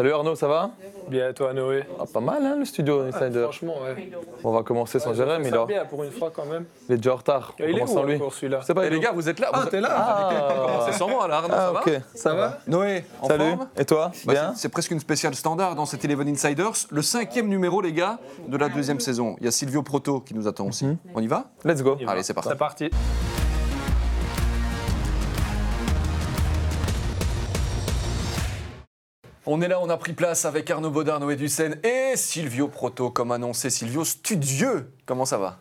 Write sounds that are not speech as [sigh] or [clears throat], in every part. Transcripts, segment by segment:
Salut Arnaud, ça va Bien, toi Noé ah, Pas mal hein, le studio Insider. Franchement, ouais. On va commencer sans Jérém, il, est bien pour une fois quand même. il est déjà en retard. Il est où sans lui. celui-là C'est pas Et est les gars, vous êtes là Ah, vous t'es là Ah. C'est sans moi là, Arnaud, Ah, ça va ok. Ça va Noé, en Salut. forme Et toi Bah, Bien c'est- C'est presque une spéciale standard dans cet Eleven Insiders. Le cinquième numéro, les gars, de la deuxième saison. Il y a Silvio Proto qui nous attend aussi. On y va Let's go. Allez, c'est parti. C'est parti. On est là, on a pris place avec Arnaud Baudard, Noé Ducène et Silvio Proto, comme annoncé. Silvio, studieux. Comment ça va?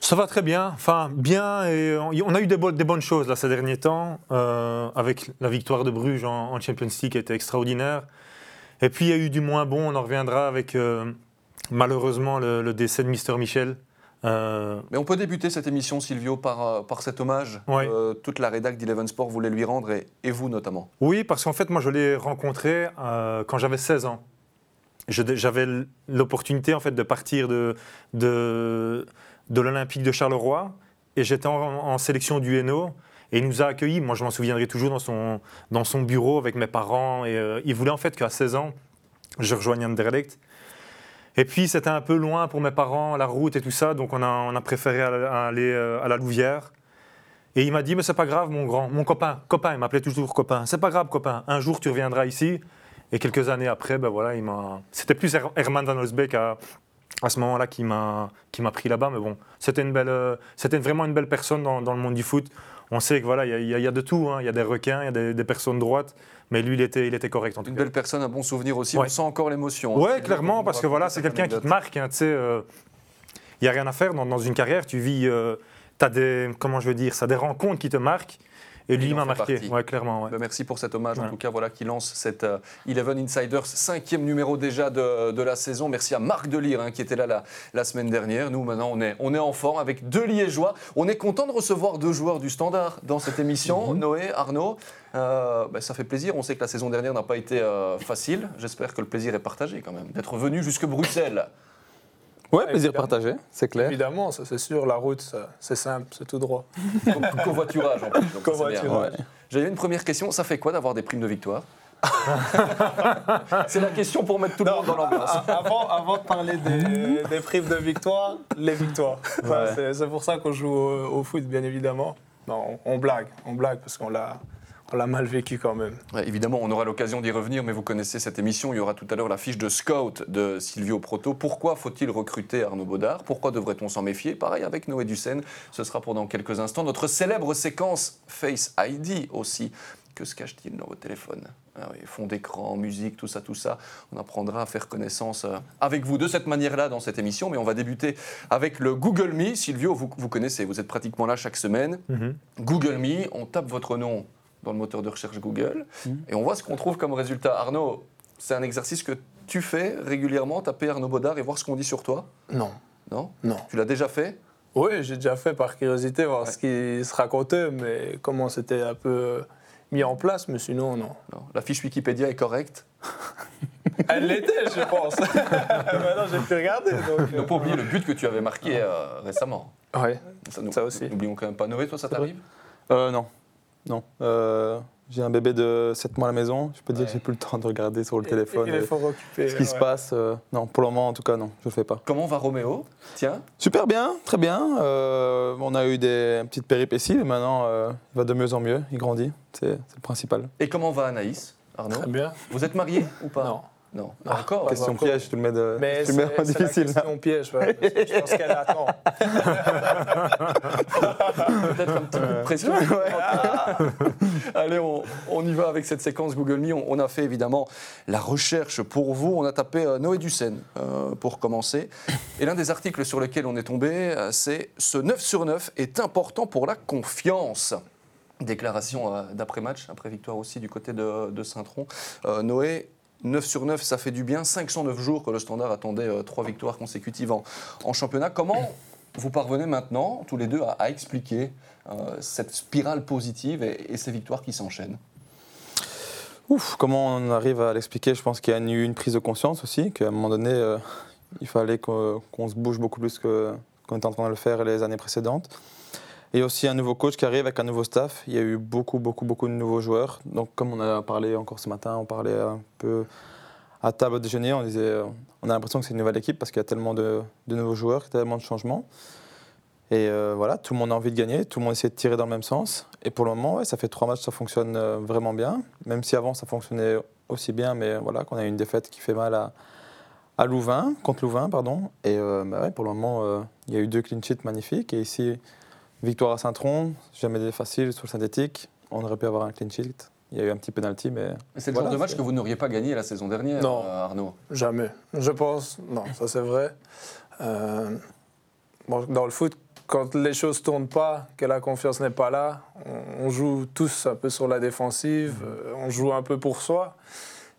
Ça va très bien, enfin bien, et on a eu des, bo- des bonnes choses là ces derniers temps, euh, avec la victoire de Bruges en, en Champions League qui était extraordinaire. Et puis il y a eu du moins bon, on en reviendra avec euh, malheureusement le, le décès de Mister Michel. Euh, Mais on peut débuter cette émission, Silvio, par, euh, par cet hommage. Ouais. Euh, toute la rédac d'Eleven Sport voulait lui rendre, et, et vous notamment. oui, parce qu'en fait moi je l'ai rencontré euh, quand j'avais 16 ans. J'avais l'opportunité en fait de partir de, de, de l'Olympique de Charleroi et j'étais en, en sélection du Hainaut et il nous a accueillis. Moi, je m'en souviendrai toujours dans son, dans son bureau avec mes parents. Et il voulait en fait qu'à 16 ans, je rejoigne Anderlecht. Et puis, c'était un peu loin pour mes parents, la route et tout ça, donc on a, préféré aller euh, à la Louvière. Et il m'a dit, mais c'est pas grave, mon grand, mon copain, copain, il m'appelait toujours copain. C'est pas grave, copain, un jour tu reviendras ici. Et quelques années après, ben voilà, il m'a. C'était plus Her- Herman Van Osbeek à, ce moment-là qui m'a pris là-bas, mais bon, c'était une euh, vraiment une belle personne dans, le monde du foot. On sait que voilà, il y a- de tout, hein. il y a des requins, il y a des personnes droites, mais lui, il était, il était correct en tout Une cas. belle personne, un bon souvenir aussi. Ouais. On sent encore l'émotion. hein. Ouais, Silvio, clairement, parce que voilà, c'est quelqu'un qui te marque. hein, tu sais, euh, il n'y a rien à faire dans, dans une carrière. Tu vis, tu as des, comment je veux dire, ça, des rencontres qui te marquent. Et lui, m'a marqué. Ouais, clairement. ouais. Ben, merci pour cet hommage, en tout cas, voilà, qui lance cette euh, Eleven Insiders, cinquième numéro déjà de, de la saison. Merci à Marc Delire, hein, qui était là la, la semaine dernière. Nous, maintenant, on est, on est en forme avec deux Liégeois. On est content de recevoir deux joueurs du Standard dans cette émission. [laughs] Noé, Arnaud, euh, ben, ça fait plaisir. On sait que la saison dernière n'a pas été euh, facile. J'espère que le plaisir est partagé quand même, d'être venu jusque Bruxelles. Ouais, plaisir évidemment. partagé, c'est clair. Évidemment, ça c'est sûr, la route, c'est simple, c'est tout droit. Co- Covoiturage en plus. Covoiturage. Ouais. J'avais une première question. Ça fait quoi d'avoir des primes de victoire? [laughs] C'est la question pour mettre tout le monde dans l'ambiance. [laughs] Avant, avant de parler des, des primes de victoire, les victoires. C'est- C'est pour ça qu'on joue au, au foot, bien évidemment. Non, on, on blague, on blague parce qu'on l'a, on l'a mal vécu quand même. Ouais, évidemment, on aura l'occasion d'y revenir, mais vous connaissez cette émission. Il y aura tout à l'heure la fiche de scout de Silvio Proto. Pourquoi faut-il recruter Arnaud Baudard Pourquoi devrait-on s'en méfier? Pareil avec Noé Ducène. Ce sera pour dans quelques instants. Notre célèbre séquence Face ID aussi. Que se cache-t-il dans votre téléphone ah oui, Fond d'écran, musique, tout ça, tout ça. On apprendra à faire connaissance euh, avec vous de cette manière-là dans cette émission. Mais on va débuter avec le Google Me. Silvio, vous, vous connaissez, vous êtes pratiquement là chaque semaine. Mhm. Google Me, on tape votre nom dans le moteur de recherche Google et on voit ce qu'on trouve comme résultat. Arnaud, c'est un exercice que tu fais régulièrement, taper Arnaud Baudard et voir ce qu'on dit sur toi Non, Non non. Tu l'as déjà fait Oui, j'ai déjà fait par curiosité voir ce qui se racontait, mais comment c'était un peu mis en place, mais sinon, non. Non. La fiche Wikipédia est correcte. [laughs] Elle l'était, je pense. [laughs] Maintenant, j'ai pu regarder. Donc, Ne pas oublier le but que tu avais marqué euh, récemment. Nous- Ça aussi. N'oublions quand même pas Noé, toi ça t'arrive Euh, non. Non. Euh, j'ai un bébé de 7 mois à la maison. Je peux dire Ouais. que j'ai plus le temps de regarder sur le téléphone Il est fort occupé. ce qui se passe. euh, non, pour le moment, en tout cas, non, je le fais pas. Comment va Roméo? Tiens, Super bien, très bien. Euh, on a eu des petites péripéties, mais maintenant, euh, il va de mieux en mieux. Il grandit, c'est c'est le principal. et comment va Anaïs? Arnaud? Très bien. Vous êtes mariés ou pas? Non. Non. Pas encore Question encore. piège, tu le mets, de, Mais tu le mets en c'est la difficile. là. question piège. ouais, je pense qu'elle [laughs] attend. Peut-être un petit coup de pression. [laughs] Allez, on, on y va avec cette séquence Google Me. On, on a fait évidemment la recherche pour vous. On a tapé euh, Noé Ducène euh, pour commencer. Et l'un des articles sur lesquels on est tombé, euh, c'est Ce 9 sur 9 est important pour la confiance. Déclaration euh, d'après-match, après victoire aussi du côté de, de Saint-Tron. Euh, Noé, 9 sur 9, ça fait du bien. 509 jours que le Standard attendait euh, trois victoires consécutives en, championnat. Comment vous parvenez maintenant, tous les deux, à, expliquer euh, cette spirale positive et, ces victoires qui s'enchaînent? Ouf, comment on arrive à l'expliquer? Je pense qu'il y a eu une prise de conscience aussi, qu'à un moment donné, euh, il fallait qu'on se bouge beaucoup plus qu'on était en train de le faire les années précédentes. Et aussi un nouveau coach qui arrive avec un nouveau staff. Il y a eu beaucoup, beaucoup, beaucoup de nouveaux joueurs. Donc, comme on a parlé encore ce matin, on parlait un peu à table déjeuner, on disait, euh, on a l'impression que c'est une nouvelle équipe parce qu'il y a tellement de, nouveaux joueurs, tellement de changements. Et euh, voilà, tout le monde a envie de gagner, tout le monde essaie de tirer dans le même sens. Et pour le moment, ça fait trois matchs, ça fonctionne euh, vraiment bien. Même si avant, ça fonctionnait aussi bien, mais voilà, qu'on a eu une défaite qui fait mal à, Louvain, contre Louvain, pardon. Et bah pour le moment, il y a eu deux clean sheets magnifiques. Et ici, victoire à Saint-Tron, jamais facile sur le synthétique. On aurait pu avoir un clean sheet. Il y a eu un petit penalty, mais Mais C'est le Voilà, genre de match que vous n'auriez pas gagné la saison dernière, Non. euh, Arnaud. Jamais. Je pense, non, ça c'est vrai. Euh, bon, dans le foot, quand les choses tournent pas, que la confiance n'est pas là, on, on joue tous un peu sur la défensive, euh, on joue un peu pour soi.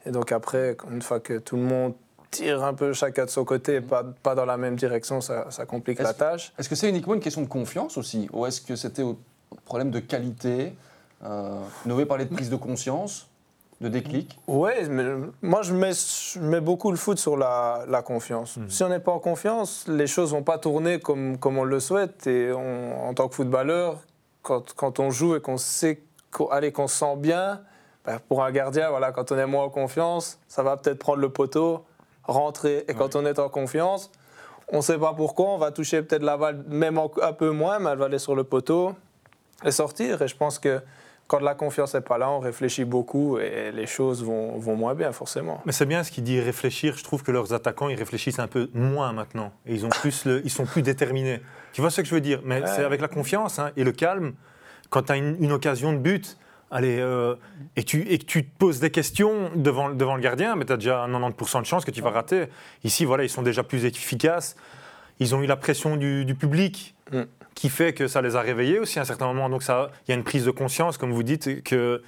Et donc après, une fois que tout le monde tire un peu chacun de son côté et pas, pas dans la même direction, ça, ça complique la tâche. Est-ce que c'est uniquement une question de confiance aussi Ou est-ce que c'était un problème de qualité euh, Noé parlait de prise de conscience, de déclic. Oui, mais moi je mets, je mets beaucoup le foot sur la, la confiance. Si on n'est pas en confiance, les choses vont pas tourner comme, comme on le souhaite. Et on- en tant que footballeur, quand, quand on joue et qu'on sait qu'on se sent bien, ben, pour un gardien, voilà, quand on est moins en confiance, ça va peut-être prendre le poteau, rentrer. Et quand on est en confiance, on ne sait pas pourquoi, on va toucher peut-être la balle même un peu moins, mais elle va aller sur le poteau et sortir. Et je pense que quand la confiance n'est pas là, on réfléchit beaucoup et les choses vont, vont moins bien, forcément. Mais c'est bien ce qu'il dit réfléchir. Je trouve que leurs attaquants, ils réfléchissent un peu moins maintenant. Et ils, ont plus le- ils sont plus déterminés. Tu vois ce que je veux dire? Mais Ouais. c'est avec la confiance hein, et le calme. Quand tu as une, une occasion de but, allez, euh, et, tu, et que tu te poses des questions devant, devant le gardien, mais tu as déjà 90% de chances que tu vas rater. Ici, voilà, ils sont déjà plus efficaces. Ils ont eu la pression du, du public Mm. qui fait que ça les a réveillés aussi à un certain moment. Donc il y a une prise de conscience, comme vous dites, que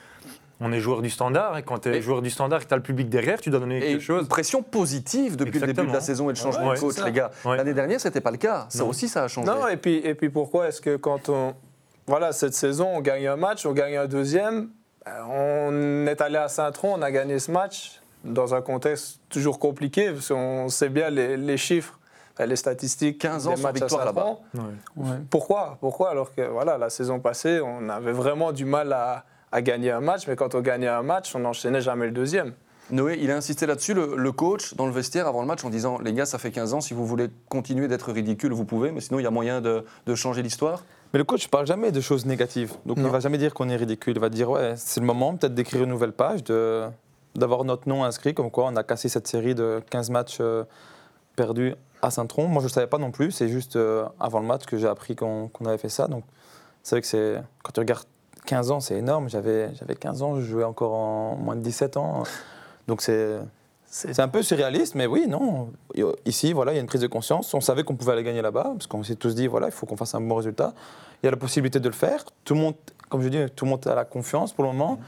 on est joueur du standard. Et quand tu es Et- joueur du standard et que tu as le public derrière, tu dois donner Et quelque chose. une pression positive depuis le début de la saison et le changement Ouais, de coach, les gars. Ouais. L'année dernière, c'était pas le cas. Ça Non. aussi, ça a changé. Non, et puis, et puis pourquoi est-ce que quand on. Voilà, cette saison, on gagne un match, on gagne un deuxième. euh, On est allé à Saint-Tron, on a gagné ce match dans un contexte toujours compliqué, parce qu'on sait bien les, les chiffres, les statistiques. 15 ans des sans matchs victoire. Ouais. Pourquoi? Pourquoi? Alors que voilà, la saison passée, on avait vraiment du mal à, à gagner un match, mais quand on gagnait un match, on n'enchaînait jamais le deuxième. Noé, il a insisté là-dessus, le, le coach, dans le vestiaire avant le match, en disant Les gars, ça fait 15 ans, si vous voulez continuer d'être ridicule, vous pouvez, mais sinon, il y a moyen de, de changer l'histoire. Mais le coach ne parle jamais de choses négatives. Donc il Non. ne va jamais dire qu'on est ridicule. Il va dire ouais, c'est le moment peut-être d'écrire une nouvelle page, de, d'avoir notre nom inscrit, comme quoi on a cassé cette série de 15 matchs euh, perdus à Saint-Tron. Moi je ne savais pas non plus, c'est juste euh, avant le match que j'ai appris qu'on, qu'on avait fait ça. Donc c'est vrai que c'est, quand tu regardes 15 ans, c'est énorme. J'avais, j'avais 15 ans, je jouais encore en moins de 17 ans. Donc c'est, c'est un peu surréaliste, mais oui, non. Ici, voilà, il y a une prise de conscience. On savait qu'on pouvait aller gagner là-bas, parce qu'on s'est tous dit, voilà, il faut qu'on fasse un bon résultat. Il y a la possibilité de le faire. Tout le monde, comme je dis, tout le monde a la confiance pour le moment.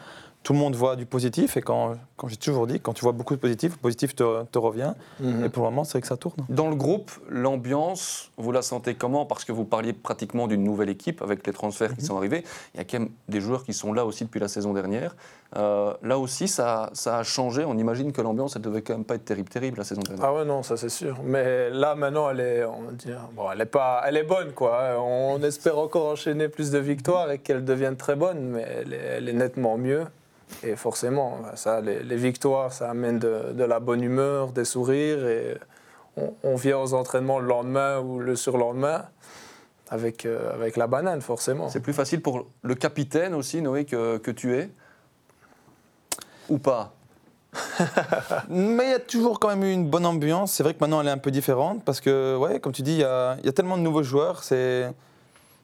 Tout le monde voit du positif. Et quand, quand j'ai toujours dit, quand tu vois beaucoup de positif, le positif te, te revient. Et pour le moment, c'est vrai que ça tourne. Dans le groupe, l'ambiance, vous la sentez comment? Parce que vous parliez pratiquement d'une nouvelle équipe avec les transferts qui sont arrivés. Il y a quand même des joueurs qui sont là aussi depuis la saison dernière. Euh, là aussi, ça, ça a changé. On imagine que l'ambiance, elle devait quand même pas être terrible, terrible la saison dernière. Ah ouais, non, ça c'est sûr. Mais là, maintenant, elle est, on va dire, bon, elle est, pas, elle est bonne, quoi. On espère encore enchaîner plus de victoires et qu'elle devienne très bonne, mais elle est, elle est nettement mieux. Et forcément, ça, les, les victoires, ça amène de, de la bonne humeur, des sourires. Et on, on vient aux entraînements le lendemain ou le surlendemain avec, euh, avec la banane, forcément. C'est plus facile pour le capitaine aussi, Noé, que, que tu es Ou pas? [laughs] Mais il y a toujours quand même eu une bonne ambiance. C'est vrai que maintenant, elle est un peu différente parce que, ouais, comme tu dis, il y a, il y a tellement de nouveaux joueurs. C'est,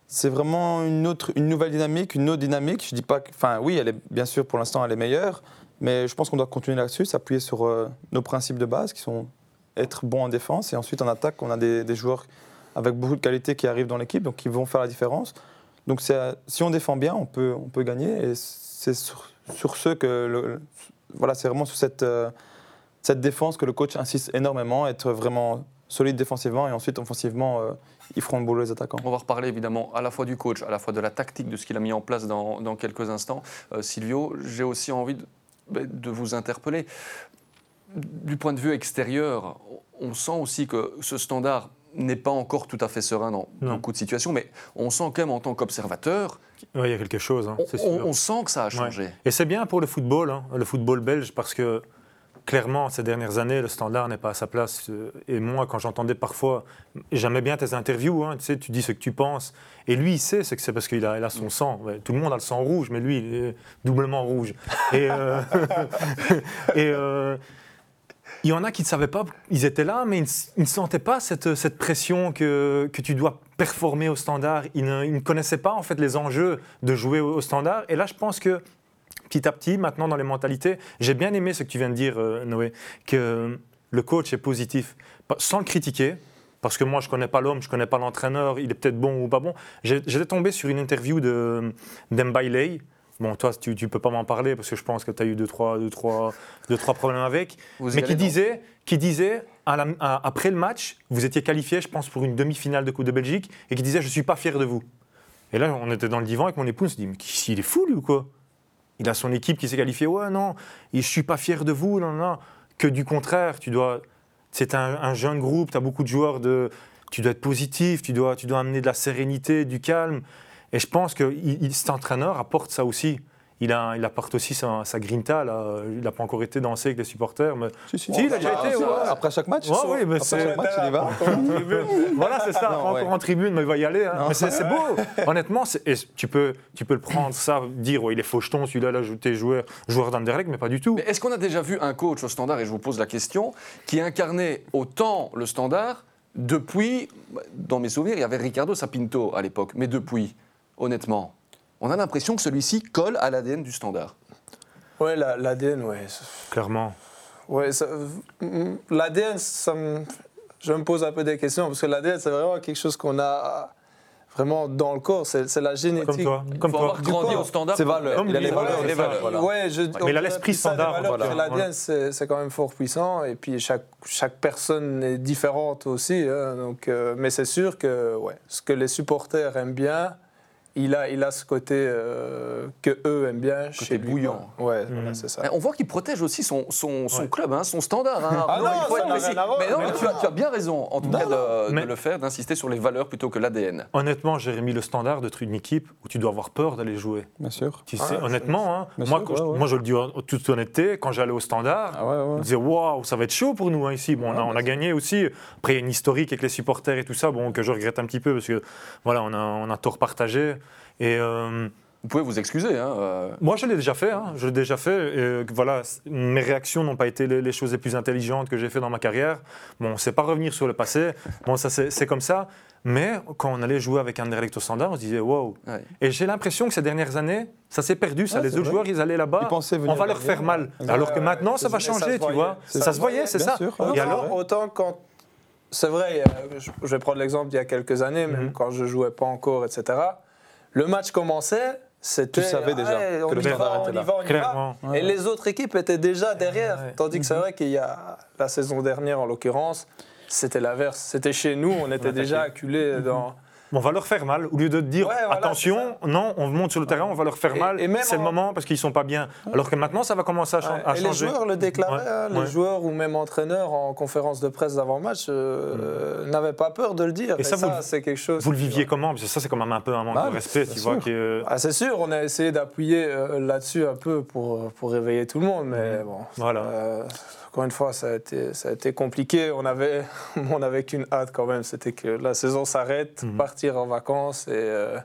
c'est vraiment une, autre, une nouvelle dynamique, une autre dynamique. Je dis pas que, enfin, oui, elle est bien sûr pour l'instant, elle est meilleure, mais je pense qu'on doit continuer là-dessus, s'appuyer sur euh, nos principes de base qui sont être bon en défense et ensuite en attaque, on a des, joueurs avec beaucoup de qualité qui arrivent dans l'équipe, donc qui vont faire la différence. Donc euh, si on défend bien, on peut, on peut gagner et c'est sur, ce que voilà, c'est vraiment sur cette, euh, cette défense que le coach insiste énormément, être vraiment solide défensivement et ensuite offensivement, ils feront le boulot les attaquants. On va reparler évidemment à la fois du coach, à la fois de la tactique, de ce qu'il a mis en place dans, dans quelques instants. Euh, Silvio, j'ai aussi envie de, ben, de vous interpeller. Du point de vue extérieur, on sent aussi que ce standard n'est pas encore tout à fait serein dans Non. beaucoup de situations, mais on sent quand même en tant qu'observateur, Ouais, il y a quelque chose, hein, on sent que ça a changé. Et c'est bien pour le football, hein, le football belge, parce que clairement, ces dernières années, le standard n'est pas à sa place. Et moi, quand j'entendais parfois, j'aimais bien tes interviews, hein, tu sais, tu dis ce que tu penses. Et lui, il sait, c'est que c'est parce qu'il a, son sang. Tout le monde a le sang rouge, mais lui, il est doublement rouge. Et, euh, [laughs] euh, il y en a qui ne savaient pas, ils étaient là, mais ils ne, sentaient pas cette, pression que, tu dois performer au standard. Ils ne, connaissaient pas en fait les enjeux de jouer au standard. Et là, je pense que petit à petit, maintenant dans les mentalités, j'ai bien aimé ce que tu viens de dire, euh, Noé, que le coach est positif, sans le critiquer. Parce que moi, je ne connais pas l'homme, je ne connais pas l'entraîneur, il est peut-être bon ou pas bon. J'étais tombé sur une interview de d'Mbailey. Bon, toi, tu ne peux pas m'en parler parce que je pense que tu as eu deux trois, deux, trois, deux, trois problèmes avec. Vous mais qui disait, qui disait à la- à- après le match, vous étiez qualifié, je pense, pour une demi-finale de Coupe de Belgique, et qui disait Je ne suis pas fier de vous. Et là, on était dans le divan avec mon épouse, on se dit Mais il est fou, lui, ou quoi? Il a son équipe qui s'est qualifiée. Ouais, non, je ne suis pas fier de vous, non, non. Que du contraire, tu dois. C'est un, un jeune groupe, tu as beaucoup de joueurs de. Tu dois être positif, tu dois, tu dois amener de la sérénité, du calme. Et je pense que cet entraîneur apporte ça aussi. Il, a, il apporte aussi sa, sa grinta. Là. Il n'a pas encore été dansé avec les supporters. Mais... Si, si. Si, il a déjà été, ouais. Après chaque match Ouais, oui, mais Après c'est- chaque match, il y va. [laughs] Voilà, c'est ça, Non, pas ouais. encore en tribune, mais il va y aller. hein. Mais c'est beau. [laughs] Honnêtement, et tu, peux, tu peux le prendre, ça, dire, ouais, il est faucheton, celui-là, là, t'es joueur, joueur d'Anderlecht, mais pas du tout. Mais est-ce qu'on a déjà vu un coach au standard, et je vous pose la question, qui incarnait autant le standard depuis, dans mes souvenirs, il y avait Ricardo Sapinto à l'époque, mais depuis, honnêtement, on a l'impression que celui-ci colle à l'ADN du standard. Ouais, la- l'ADN, ouais. Clairement. Ouais, l'ADN, ça me- je me pose un peu des questions parce que l'ADN, c'est vraiment quelque chose qu'on a vraiment dans le corps. C'est la génétique. Comme toi. Il Comme faut toi. avoir grandi au standard. C'est valeur. Comme Il a les valeurs. les valeurs. voilà. Ouais, je, on il a l'esprit standard, valeurs, voilà. L'ADN, c'est c'est quand même fort puissant. Et puis, chaque, chaque personne est différente aussi. hein. donc, euh, mais c'est sûr que ouais, ce que les supporters aiment bien, il a, il a ce côté euh, que eux aiment bien chez lui. bouillant. Ouais, voilà, Mhm. c'est ça. Eh, On voit qu'il protège aussi son, son, son Ouais. club, hein, son standard. hein. Ah Arnaud, non, il faut ça être n'a précis. rien à voir. Mais non, Mais tu, as, tu as bien raison, en tout Non, cas, de, le faire, d'insister sur les valeurs plutôt que l'ADN. Honnêtement, Jérémy, le standard d'être une équipe où tu dois avoir peur d'aller jouer. Bien sûr. Tu Ah, sais, c'est- honnêtement, hein, Bien moi, sûr, quand ouais, je, ouais. moi, je le dis en toute honnêteté, quand j'allais au standard, Ah ouais. disait waouh, ça va être chaud pour nous hein, ici. Bon, on, a, Ouais, on a gagné aussi. Après, il y a une historique avec les supporters et tout ça, bon, que je regrette un petit peu parce que voilà, on a, on a tort partagé. Et euh, Vous pouvez vous excuser. Hein, euh, moi, je l'ai déjà fait. hein, je l'ai déjà fait. Et, euh, voilà, mes réactions n'ont pas été les, les choses les plus intelligentes que j'ai fait dans ma carrière. Bon, on ne sait pas revenir sur le passé. Bon, ça c'est comme ça. Mais quand on allait jouer avec Anderlecht au standard, on se disait waouh. ouais. Et j'ai l'impression que ces dernières années, ça s'est perdu. Ça, Ouais, les autres vrai. joueurs, ils allaient là-bas. On va leur faire mal. Ouais, Alors que ouais, maintenant, ça va Mais ça changer, tu vois. Ça Ça, se voyait, c'est ça. sûr. Non, Ouais, Et alors autant quand. C'est vrai, je je vais prendre l'exemple d'il y a quelques années, même Mhm. quand je jouais pas encore, etc. Le match commençait, c'était. Tu savais déjà Ouais, on que le y va, on était y là. va, on y va. Clairement. Et les autres équipes étaient déjà derrière. Ouais. Tandis que c'est vrai qu'il y a la saison dernière, en l'occurrence, c'était l'inverse. C'était chez nous, on était déjà acculés dans. On va leur faire mal. Au lieu de dire Ouais, voilà, attention, non, on monte sur le terrain, on va leur faire Et- mal. et même C'est le en- moment parce qu'ils sont pas bien. Alors que maintenant, ça va commencer à, chan- à et les changer. joueurs le déclaraient, hein, les joueurs ou même entraîneurs en conférence de presse d'avant-match euh, n'avaient pas peur de le dire. Mm. Et Et, ça, c'est quelque chose. Vous le viviez comment? Parce que ça, c'est quand même un peu un manque Mal, de respect, tu vois. est- Ah, c'est sûr, on a essayé d'appuyer euh, là-dessus un peu pour, pour réveiller tout le monde, mais bon. Voilà. Encore une fois, ça a été, ça a été compliqué. On avait, [laughs] on avait qu'une hâte quand même, c'était que la saison s'arrête, Mhm. partir en vacances et euh,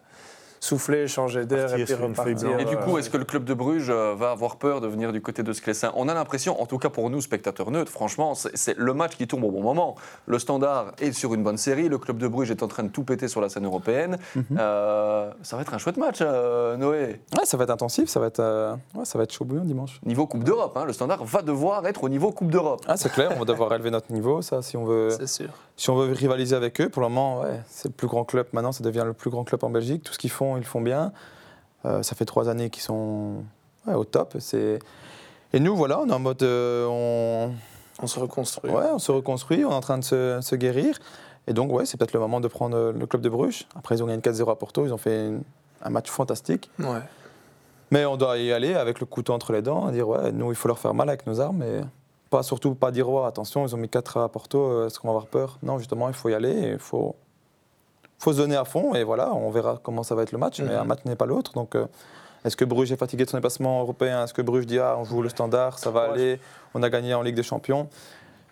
souffler, changer d'air et puis sur une feuille repartir. blanche. Et du euh, coup, est-ce que le club de Bruges euh, va avoir peur de venir du côté de Sclessin? On a l'impression, en tout cas pour nous, spectateurs neutres, franchement, c'est le match qui tombe au bon moment. Le Standard est sur une bonne série, le club de Bruges est en train de tout péter sur la scène européenne. Euh, ça va être un chouette match, euh, Noé. Ouais, ça va être intensif, ça va être, euh, ouais, ça va être chaud bouillant dimanche. Niveau Coupe d'Europe, hein, le Standard va devoir être au niveau Coupe d'Europe. Ah, c'est clair, on va devoir [laughs] élever notre niveau, ça, si on veut, c'est sûr. Si on veut rivaliser avec eux. Pour le moment, ouais, c'est le plus grand club maintenant, ça devient le plus grand club en Belgique. Tout ce qu'ils font, ils le font bien. Euh, ça fait trois années qu'ils sont ouais, au top. C'est... Et nous, voilà, on est en mode. euh, on... On se reconstruit. Ouais, on se reconstruit, on est en train de se, se guérir. Et donc, ouais, c'est peut-être le moment de prendre le club de Bruges. Après, ils ont gagné 4-0 à Porto, ils ont fait une- un match fantastique. Ouais. Mais on doit y aller avec le couteau entre les dents, dire, ouais, nous, il faut leur faire mal avec nos armes. Mais pas, surtout pas dire, ouais, attention, ils ont mis 4 à Porto, euh, est-ce qu'on va avoir peur? Non, justement, il faut y aller, il faut, faut se donner à fond. Et voilà, on verra comment ça va être le match. Mais Mhm. un match n'est pas l'autre. Donc, euh, Est-ce que Bruges est fatigué de son dépassement européen? Est-ce que Bruges dit ah, on joue le standard, ça va Ouais. aller, on a gagné en Ligue des Champions?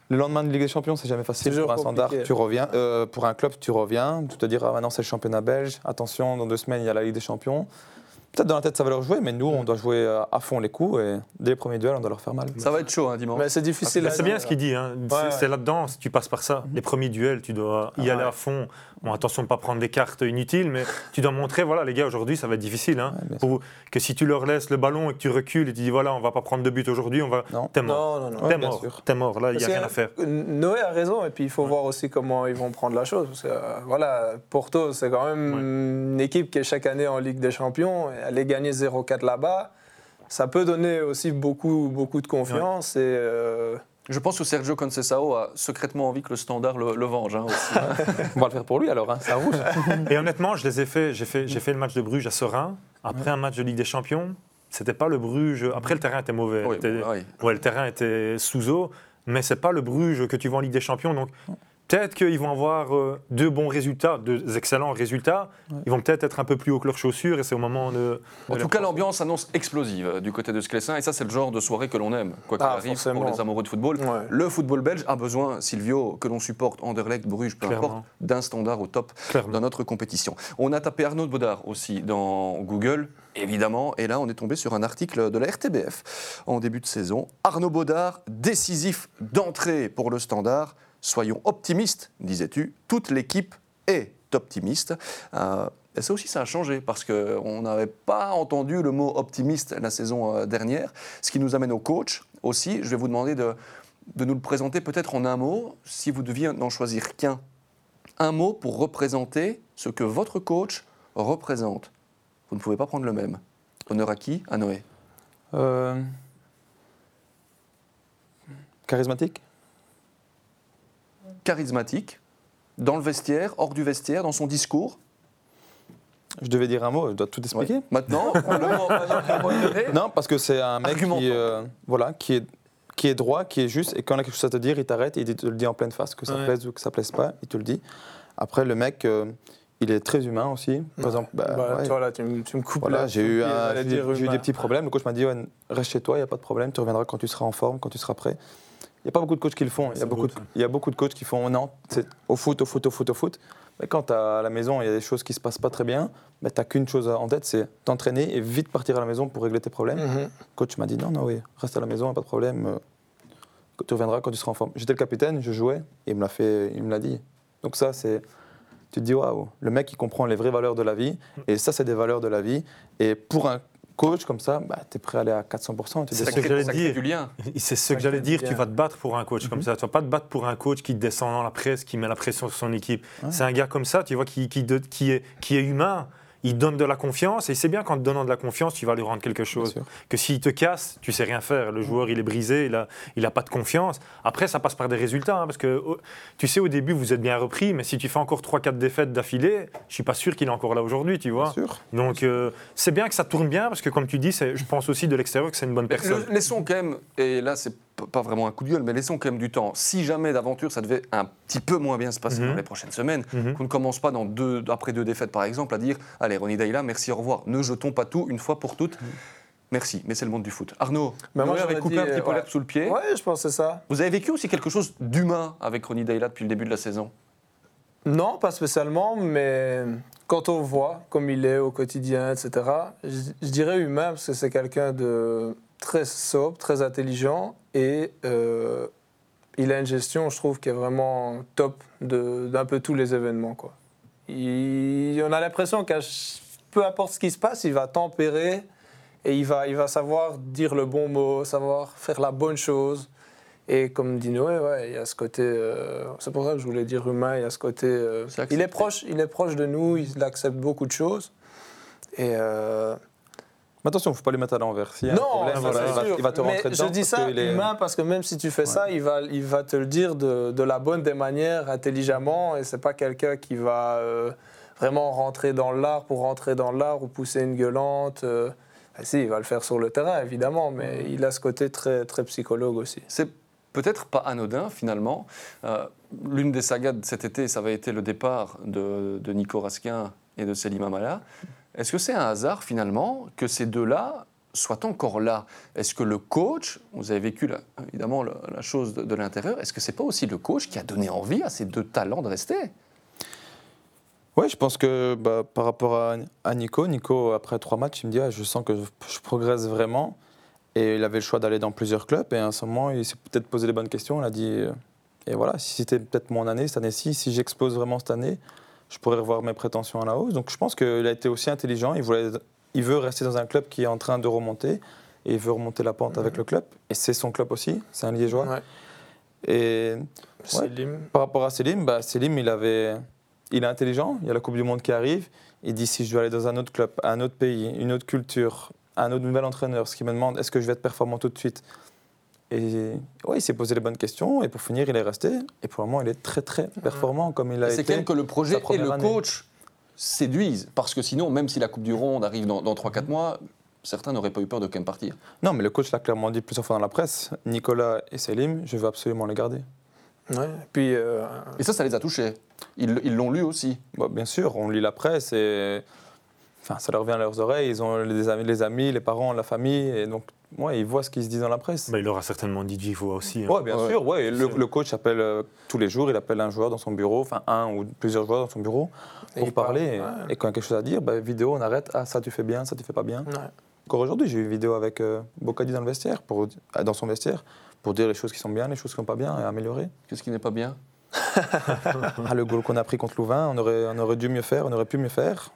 Le lendemain de Ligue des Champions, c'est jamais facile. Pour un standard, tu reviens. Euh, pour un club, tu reviens. Tu te diras ah, maintenant c'est le championnat belge. Attention, dans deux semaines, il y a la Ligue des Champions. Peut-être dans la tête, ça va leur jouer, mais nous, on doit jouer euh, à fond les coups et dès les premiers duels, on doit leur faire mal. Ça va être chaud hein, dimanche. Mais c'est difficile. À c'est bien dire. ce qu'il dit. hein. C'est- Ouais, ouais. C'est là-dedans, si tu passes par ça. Les premiers duels, tu dois y Ah aller ouais. à fond. Bon, attention de ne pas prendre des cartes inutiles, mais tu dois montrer, voilà, les gars, aujourd'hui, ça va être difficile. hein. Ouais, bien Pour- que si tu leur laisses le ballon et que tu recules et tu dis, voilà, on va pas prendre de but aujourd'hui, on va. Non. T'es mort. Non, non, non. Ouais, T'es bien mort. T'es mort. Là, il n'y a rien à faire. Noé a raison, et puis il faut voir aussi comment ils vont prendre la chose. Parce que, euh, voilà, Porto, c'est quand même une équipe qui est chaque année en Ligue des Champions. Et aller gagner 0-4 là-bas, ça peut donner aussi beaucoup, beaucoup de confiance. Et, euh, Je pense que Sergio Conceição a secrètement envie que le standard le, le venge hein, aussi. [laughs] On va le faire pour lui alors, hein, ça rouge. [laughs] Et honnêtement, je les ai fait. J'ai fait, j'ai fait le match de Bruges à Serein. Après un match de Ligue des Champions, c'était pas le Bruges. Après, le terrain était mauvais. Oui, Était- oui. Ouais, le terrain était sous eau, mais c'est pas le Bruges que tu vois en Ligue des Champions. Donc peut-être qu'ils vont avoir euh, deux bons résultats, deux excellents résultats. Ils vont peut-être être un peu plus haut que leurs chaussures et c'est au moment de. En tout cas, l'ambiance annonce explosive euh, du côté de Sclessin, et ça, c'est le genre de soirée que l'on aime, quoi qu'il Ah, arrive, forcément. pour les amoureux de football. Ouais. Le football belge a besoin, Silvio, que l'on supporte, Anderlecht, Bruges, peu Clairement. importe, d'un standard au top Clairement. dans notre compétition. On a tapé Arnaud Baudard aussi dans Google, évidemment, et là, on est tombé sur un article de la RTBF en début de saison. Arnaud Baudard, décisif d'entrée pour le standard. Soyons optimistes, disais-tu. Toute l'équipe est optimiste. Euh, et ça aussi, ça a changé parce qu'on n'avait pas entendu le mot optimiste la saison euh, dernière. Ce qui nous amène au coach aussi. Je vais vous demander de, de nous le présenter peut-être en un mot, si vous deviez n'en choisir qu'un. Un mot pour représenter ce que votre coach représente. Vous ne pouvez pas prendre le même. Honneur à qui? À Noé. Euh, Charismatique? Charismatique, dans le vestiaire, hors du vestiaire, dans son discours. Je devais dire un mot, je dois tout expliquer. Ouais. Maintenant, on le mot- maintenant, on le donner. Non, parce que c'est un mec qui, euh, voilà, qui, est, qui est droit, qui est juste, et quand il a quelque chose à te dire, il t'arrête et il te le dit en pleine face, que ça Ouais. plaise ou que ça plaise pas, il te le dit. Après, le mec, euh, il est très humain aussi. Par exemple, bah, bah, ouais. toi, là, tu, me- tu me coupes Voilà, j'ai eu, un- eu des petits problèmes. Le coach m'a dit ouais, reste chez toi, il n'y a pas de problème, tu reviendras quand tu seras en forme, quand tu seras prêt. Il n'y a pas beaucoup de coachs qui le font. Il y, a beaucoup beau, de, il y a beaucoup de coachs qui font non, c'est au foot, au foot, au foot, au foot. Mais quand à la maison, il y a des choses qui ne se passent pas très bien, bah, tu n'as qu'une chose en tête, c'est t'entraîner et vite partir à la maison pour régler tes problèmes. Mhm. Le coach m'a dit non, non, oui, reste à la maison, pas de problème. euh, Tu reviendras quand tu seras en forme. J'étais le capitaine, je jouais, et il me l'a fait, il me l'a dit. Donc ça, c'est, tu te dis waouh, le mec il comprend les vraies valeurs de la vie, et ça c'est des valeurs de la vie. Et pour un coach comme ça, bah, tu es prêt à aller à 400%. et tu [laughs] C'est ce que j'allais dire. du lien. C'est ce que j'allais dire, tu vas te battre pour un coach comme ça. Tu vas pas te battre pour un coach qui descend dans la presse, qui met la pression sur son équipe. Ouais. C'est un gars comme ça, tu vois, qui, qui, de- qui est, qui est humain. Il donne de la confiance et c'est bien qu'en te donnant de la confiance, tu vas lui rendre quelque chose. Que s'il te casse, tu sais rien faire. Le joueur, il est brisé, il a, il a pas de confiance. Après, ça passe par des résultats. hein, parce que tu sais, au début, vous êtes bien repris, mais si tu fais encore 3-4 défaites d'affilée, je suis pas sûr qu'il est encore là aujourd'hui, tu Bien vois. sûr. Donc, euh, c'est bien que ça tourne bien parce que, comme tu dis, c'est- je pense aussi de l'extérieur que c'est une bonne personne. le- laissons quand même, et là c'est pas vraiment un coup de gueule, mais laissons quand même du temps. Si jamais d'aventure ça devait un petit peu moins bien se passer Mhm. dans les prochaines semaines, Mhm. qu'on ne commence pas dans deux, après deux défaites par exemple à dire Allez, Ronnie Daïla, merci, au revoir. Ne jetons pas tout une fois pour toutes. Merci, mais c'est le monde du foot. Arnaud, Mais vous moi, avez coupé dit, un petit euh, peu ouais. l'herbe sous le pied. Ouais, je pense c'est ça. Vous avez vécu aussi quelque chose d'humain avec Ronnie Daïla depuis le début de la saison? Non, pas spécialement, mais quand on voit comme il est au quotidien, etc., je, je dirais humain parce que c'est quelqu'un de très sobre, très intelligent et euh, il a une gestion, je trouve, qui est vraiment top d'un peu tous les événements. Quoi. Il- on a l'impression qu'à peu importe ce qui se passe, il va tempérer et il va, il va savoir dire le bon mot, savoir faire la bonne chose. Et comme dit Noé, ouais, il y a ce côté. euh, c'est pour ça que je voulais dire humain. Il y a ce côté. euh, il est proche, il est proche de nous. Il accepte beaucoup de choses. Et euh, Mais attention, il ne faut pas lui mettre à l'envers. Non, problème, voilà, c'est il, va, il va te Mais rentrer dedans. Je dis parce ça est- humain parce que même si tu fais ça, il va, il va te le dire de, de la bonne des manières, intelligemment. Et c'est pas quelqu'un qui va euh, vraiment rentrer dans l'art pour rentrer dans l'art ou pousser une gueulante. euh. Ah, si, il va le faire sur le terrain, évidemment, mais il a ce côté très, très psychologue aussi. C'est peut-être pas anodin finalement. Euh, L'une des sagas de cet été, ça avait été le départ de, de Nico Raskin et de Selim Amala. Est-ce que c'est un hasard finalement que ces deux-là soient encore là? Est-ce que le coach, vous avez vécu évidemment la, chose de, l'intérieur, est-ce que c'est pas aussi le coach qui a donné envie à ces deux talents de rester? Oui, je pense que bah, par rapport à, Nico, Nico, après trois matchs, il me dit ah, Je sens que je, progresse vraiment. Et il avait le choix d'aller dans plusieurs clubs. Et à un moment, il s'est peut-être posé les bonnes questions. Il a dit euh, Et voilà, si c'était peut-être mon année, cette année-ci, si j'explose vraiment cette année, je pourrais revoir mes prétentions à la hausse. Donc je pense qu'il a été aussi intelligent. Il, voulait, il veut rester dans un club qui est en train de remonter. Et il veut remonter la pente avec le club. Et c'est son club aussi. C'est un liégeois. Et par rapport à Selim, bah, Selim, il avait il est intelligent, il y a la Coupe du Monde qui arrive, il dit si je dois aller dans un autre club, un autre pays, une autre culture, un autre nouvel entraîneur, ce qui me demande est-ce que je vais être performant tout de suite? Et ouais, il s'est posé les bonnes questions et pour finir, il est resté. Et pour le moment, il est très très performant comme il a été. C'est quand même que le projet et le coach séduisent parce que sinon, même si la Coupe du Monde arrive dans, 3-4 mois, certains n'auraient pas eu peur de quand même partir. Non, mais le coach l'a clairement dit plusieurs fois dans la presse Nicolas et Selim, je veux absolument les garder. Ouais, puis, euh, Et ça, ça les a touchés. Ils l'ont lu aussi. Bah, bien sûr, on lit la presse et enfin, ça leur vient à leurs oreilles. Ils ont les amis, les, amis, les parents, la famille. Et donc, ouais, ils voient ce qui se dit dans la presse. Bah, il aura certainement dit vive aussi. Hein. Oui, bien sûr. Ouais. Le, coach appelle euh, tous les jours, il appelle un joueur dans son bureau, enfin un ou plusieurs joueurs dans son bureau pour parler. et, quand il y a quelque chose à dire, bah, vidéo, on arrête. Ah, ça tu fais bien, ça tu fais pas bien. Encore aujourd'hui, j'ai eu une vidéo avec euh, Bocadi dans le vestiaire, pour, dans son vestiaire pour dire les choses qui sont bien, les choses qui ne sont pas bien et améliorer. Qu'est-ce qui n'est pas bien? [laughs] Ah, Le goal qu'on a pris contre Louvain, on aurait, on aurait dû mieux faire, on aurait pu mieux faire.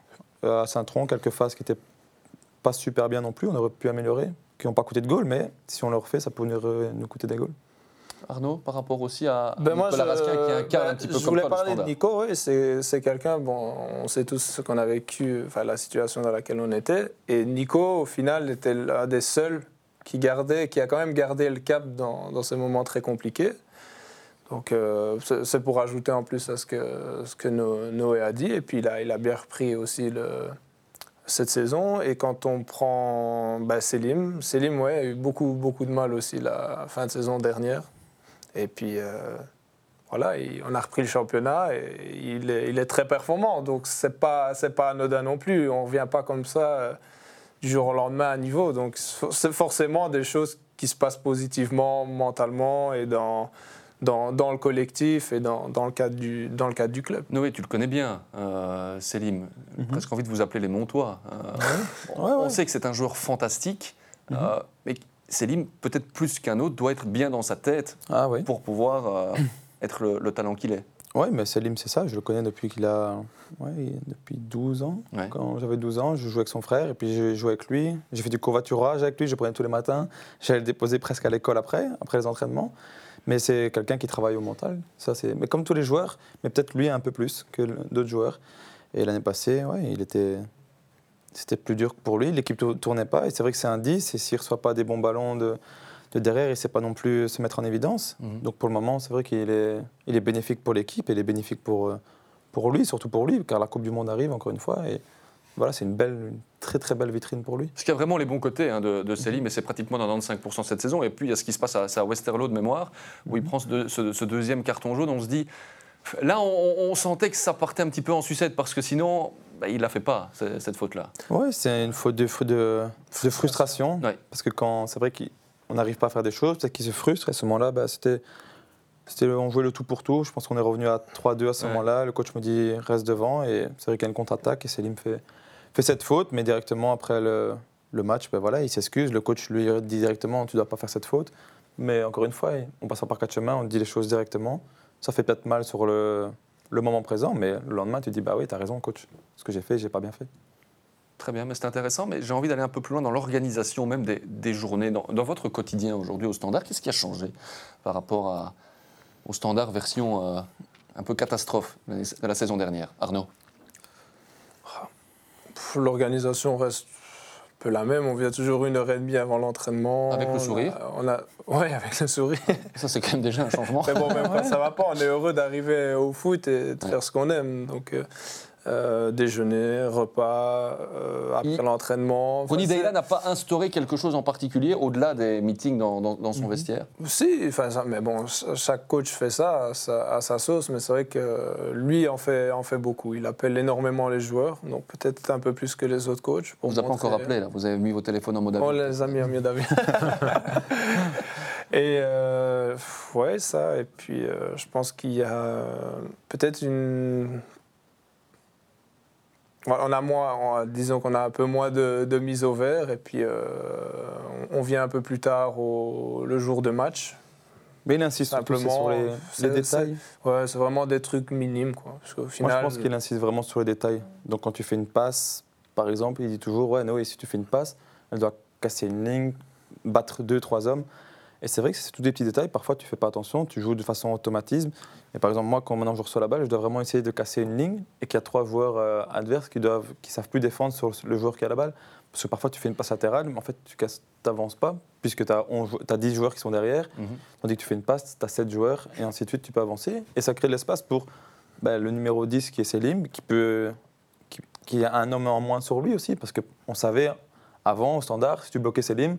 Euh, à Saint-Tron, quelques phases qui n'étaient pas super bien non plus, on aurait pu améliorer, qui n'ont pas coûté de goal, mais si on le refait, ça pourrait nous coûter des goals. Arnaud, par rapport aussi à ben Nicolas moi, qui a un cas ben, un petit peu je voulais parler de Nico, oui, c'est quelqu'un, bon, on sait tous ce qu'on a vécu, enfin la situation dans laquelle on était, et Nico, au final, était l'un des seuls qui, gardait, qui a quand même gardé le cap dans, dans ces moments très compliqués. Donc euh, c'est pour ajouter en plus à ce que, ce que Noé a dit. Et puis a, il a bien repris aussi le, cette saison. Et quand on prend bah, Selim, Selim ouais, a eu beaucoup, beaucoup de mal aussi la fin de saison dernière. Et puis euh, voilà, on a repris le championnat et il est, très performant. Donc c'est pas, pas anodin non plus. On ne revient pas comme ça. Euh, du jour au lendemain à niveau. Donc c'est forcément des choses qui se passent positivement mentalement et dans, dans, dans le collectif et dans, dans, le cadre du, dans le cadre du club. Noé, tu le connais bien, euh, Selim. J'ai mhm. presque envie de vous appeler les Montois. Euh, on, sait que c'est un joueur fantastique, mhm. euh, mais Selim, peut-être plus qu'un autre, doit être bien dans sa tête ah pour pouvoir être le talent qu'il est. Oui, mais Salim, c'est ça. Je le connais depuis qu'il a. Ouais, depuis 12 ans. Quand j'avais 12 ans, je jouais avec son frère et puis j'ai joué avec lui. J'ai fait du covoiturage avec lui, je prenais tous les matins. J'allais le déposer presque à l'école après, après les entraînements. Mais c'est quelqu'un qui travaille au mental. Ça, c'est... Mais comme tous les joueurs, mais peut-être lui un peu plus que d'autres joueurs. Et l'année passée, ouais, il était. C'était plus dur pour lui. L'équipe ne tournait pas. Et c'est vrai que c'est un 10. Et s'il ne reçoit pas des bons ballons de de derrière, il ne sait pas non plus se mettre en évidence. Mhm. Donc pour le moment, c'est vrai qu'il est, il est bénéfique pour l'équipe et il est bénéfique pour, pour lui, surtout pour lui, car la Coupe du Monde arrive encore une fois. Et voilà, c'est une belle, très très belle vitrine pour lui. Parce qu'il y a vraiment les bons côtés hein, de, de Céline, mais c'est pratiquement dans 95% cette saison. Et puis il y a ce qui se passe à, à Westerlo de mémoire, où il mhm. prend ce, deuxième carton jaune. On se dit, là, on, sentait que ça partait un petit peu en sucette, parce que sinon, bah, il ne la fait pas, cette faute-là. Oui, c'est une faute de, de, de frustration. Parce que quand c'est vrai qu'il on n'arrive pas à faire des choses, peut-être qu'ils se frustrent. Et à ce moment-là, bah, c'était, c'était, on jouait le tout pour tout. Je pense qu'on est revenu à 3-2 à ce moment-là. Le coach me dit reste devant. Et c'est vrai qu'il y a une contre-attaque et Selim fait, fait cette faute. Mais directement après le, match, ben voilà, il s'excuse. Le coach lui dit directement tu ne dois pas faire cette faute. Mais encore une fois, on passe par quatre chemins, on dit les choses directement. Ça fait peut-être mal sur le, le moment présent, mais le lendemain, tu dis bah oui, tu as raison, coach. Ce que j'ai fait, j'ai pas bien fait. Très bien, mais c'est intéressant, mais j'ai envie d'aller un peu plus loin dans l'organisation même des, journées. Dans, votre quotidien aujourd'hui au standard, qu'est-ce qui a changé par rapport au standard version euh, un peu catastrophe de la saison dernière? Arnaud? L'organisation reste un peu la même. On vient toujours une heure et demie avant l'entraînement. Avec le sourire on a, Oui, avec le sourire. Ça, c'est quand même déjà un changement. mais bon, même [laughs] quand ça va pas, on est heureux d'arriver au foot et de faire ce qu'on aime. Donc, euh, euh, déjeuner, repas, euh, après Il- l'entraînement. Enfin, Ronny c'est- Deila n'a pas instauré quelque chose en particulier au-delà des meetings dans, dans- dans son Mhm. vestiaire Si, enfin, ça- mais bon, ch- chaque coach fait ça à sa, à sa sauce, mais c'est vrai que lui en fait, en fait beaucoup. Il appelle énormément les joueurs, donc peut-être un peu plus que les autres coachs. On pour vous a pas encore appelé, là. Vous avez mis vos téléphones en mode avion. On les a mis en mieux d'avis. [laughs] et euh, ouais, ça. Et puis, euh, je pense qu'il y a peut-être une. On a moins, on- disons qu'on a un peu moins de, de mise au vert, et puis euh, on vient un peu plus tard au, le jour de match. Mais il insiste Simplement, sur les, détails. Ouais, c'est vraiment des trucs minimes, quoi. Parce Moi, final, je pense qu'il insiste vraiment sur les détails. Donc, quand tu fais une passe, par exemple, il dit toujours Ouais, Noé, si tu fais une passe, elle doit casser une ligne, battre deux, trois hommes. Et c'est vrai que c'est tous des petits détails. Parfois, tu fais pas attention, tu joues de façon automatisme. Et par exemple, moi, quand maintenant je reçois la balle, je dois vraiment essayer de casser une ligne et qu'il y a trois joueurs euh, adverses qui doivent, qui savent plus défendre sur le joueur qui a la balle. Parce que parfois, tu fais une passe latérale, mais en fait, tu n'avances pas, puisque tu as, 10 joueurs qui sont derrière. Mhm. Tandis que tu fais une passe, tu as 7 joueurs, et ainsi de suite, tu peux avancer. Et ça crée de l'espace pour ben, le numéro 10 qui est Selim, qui, peut, qui, qui a un homme en moins sur lui aussi, parce qu'on savait avant, au standard, si tu bloquais Selim,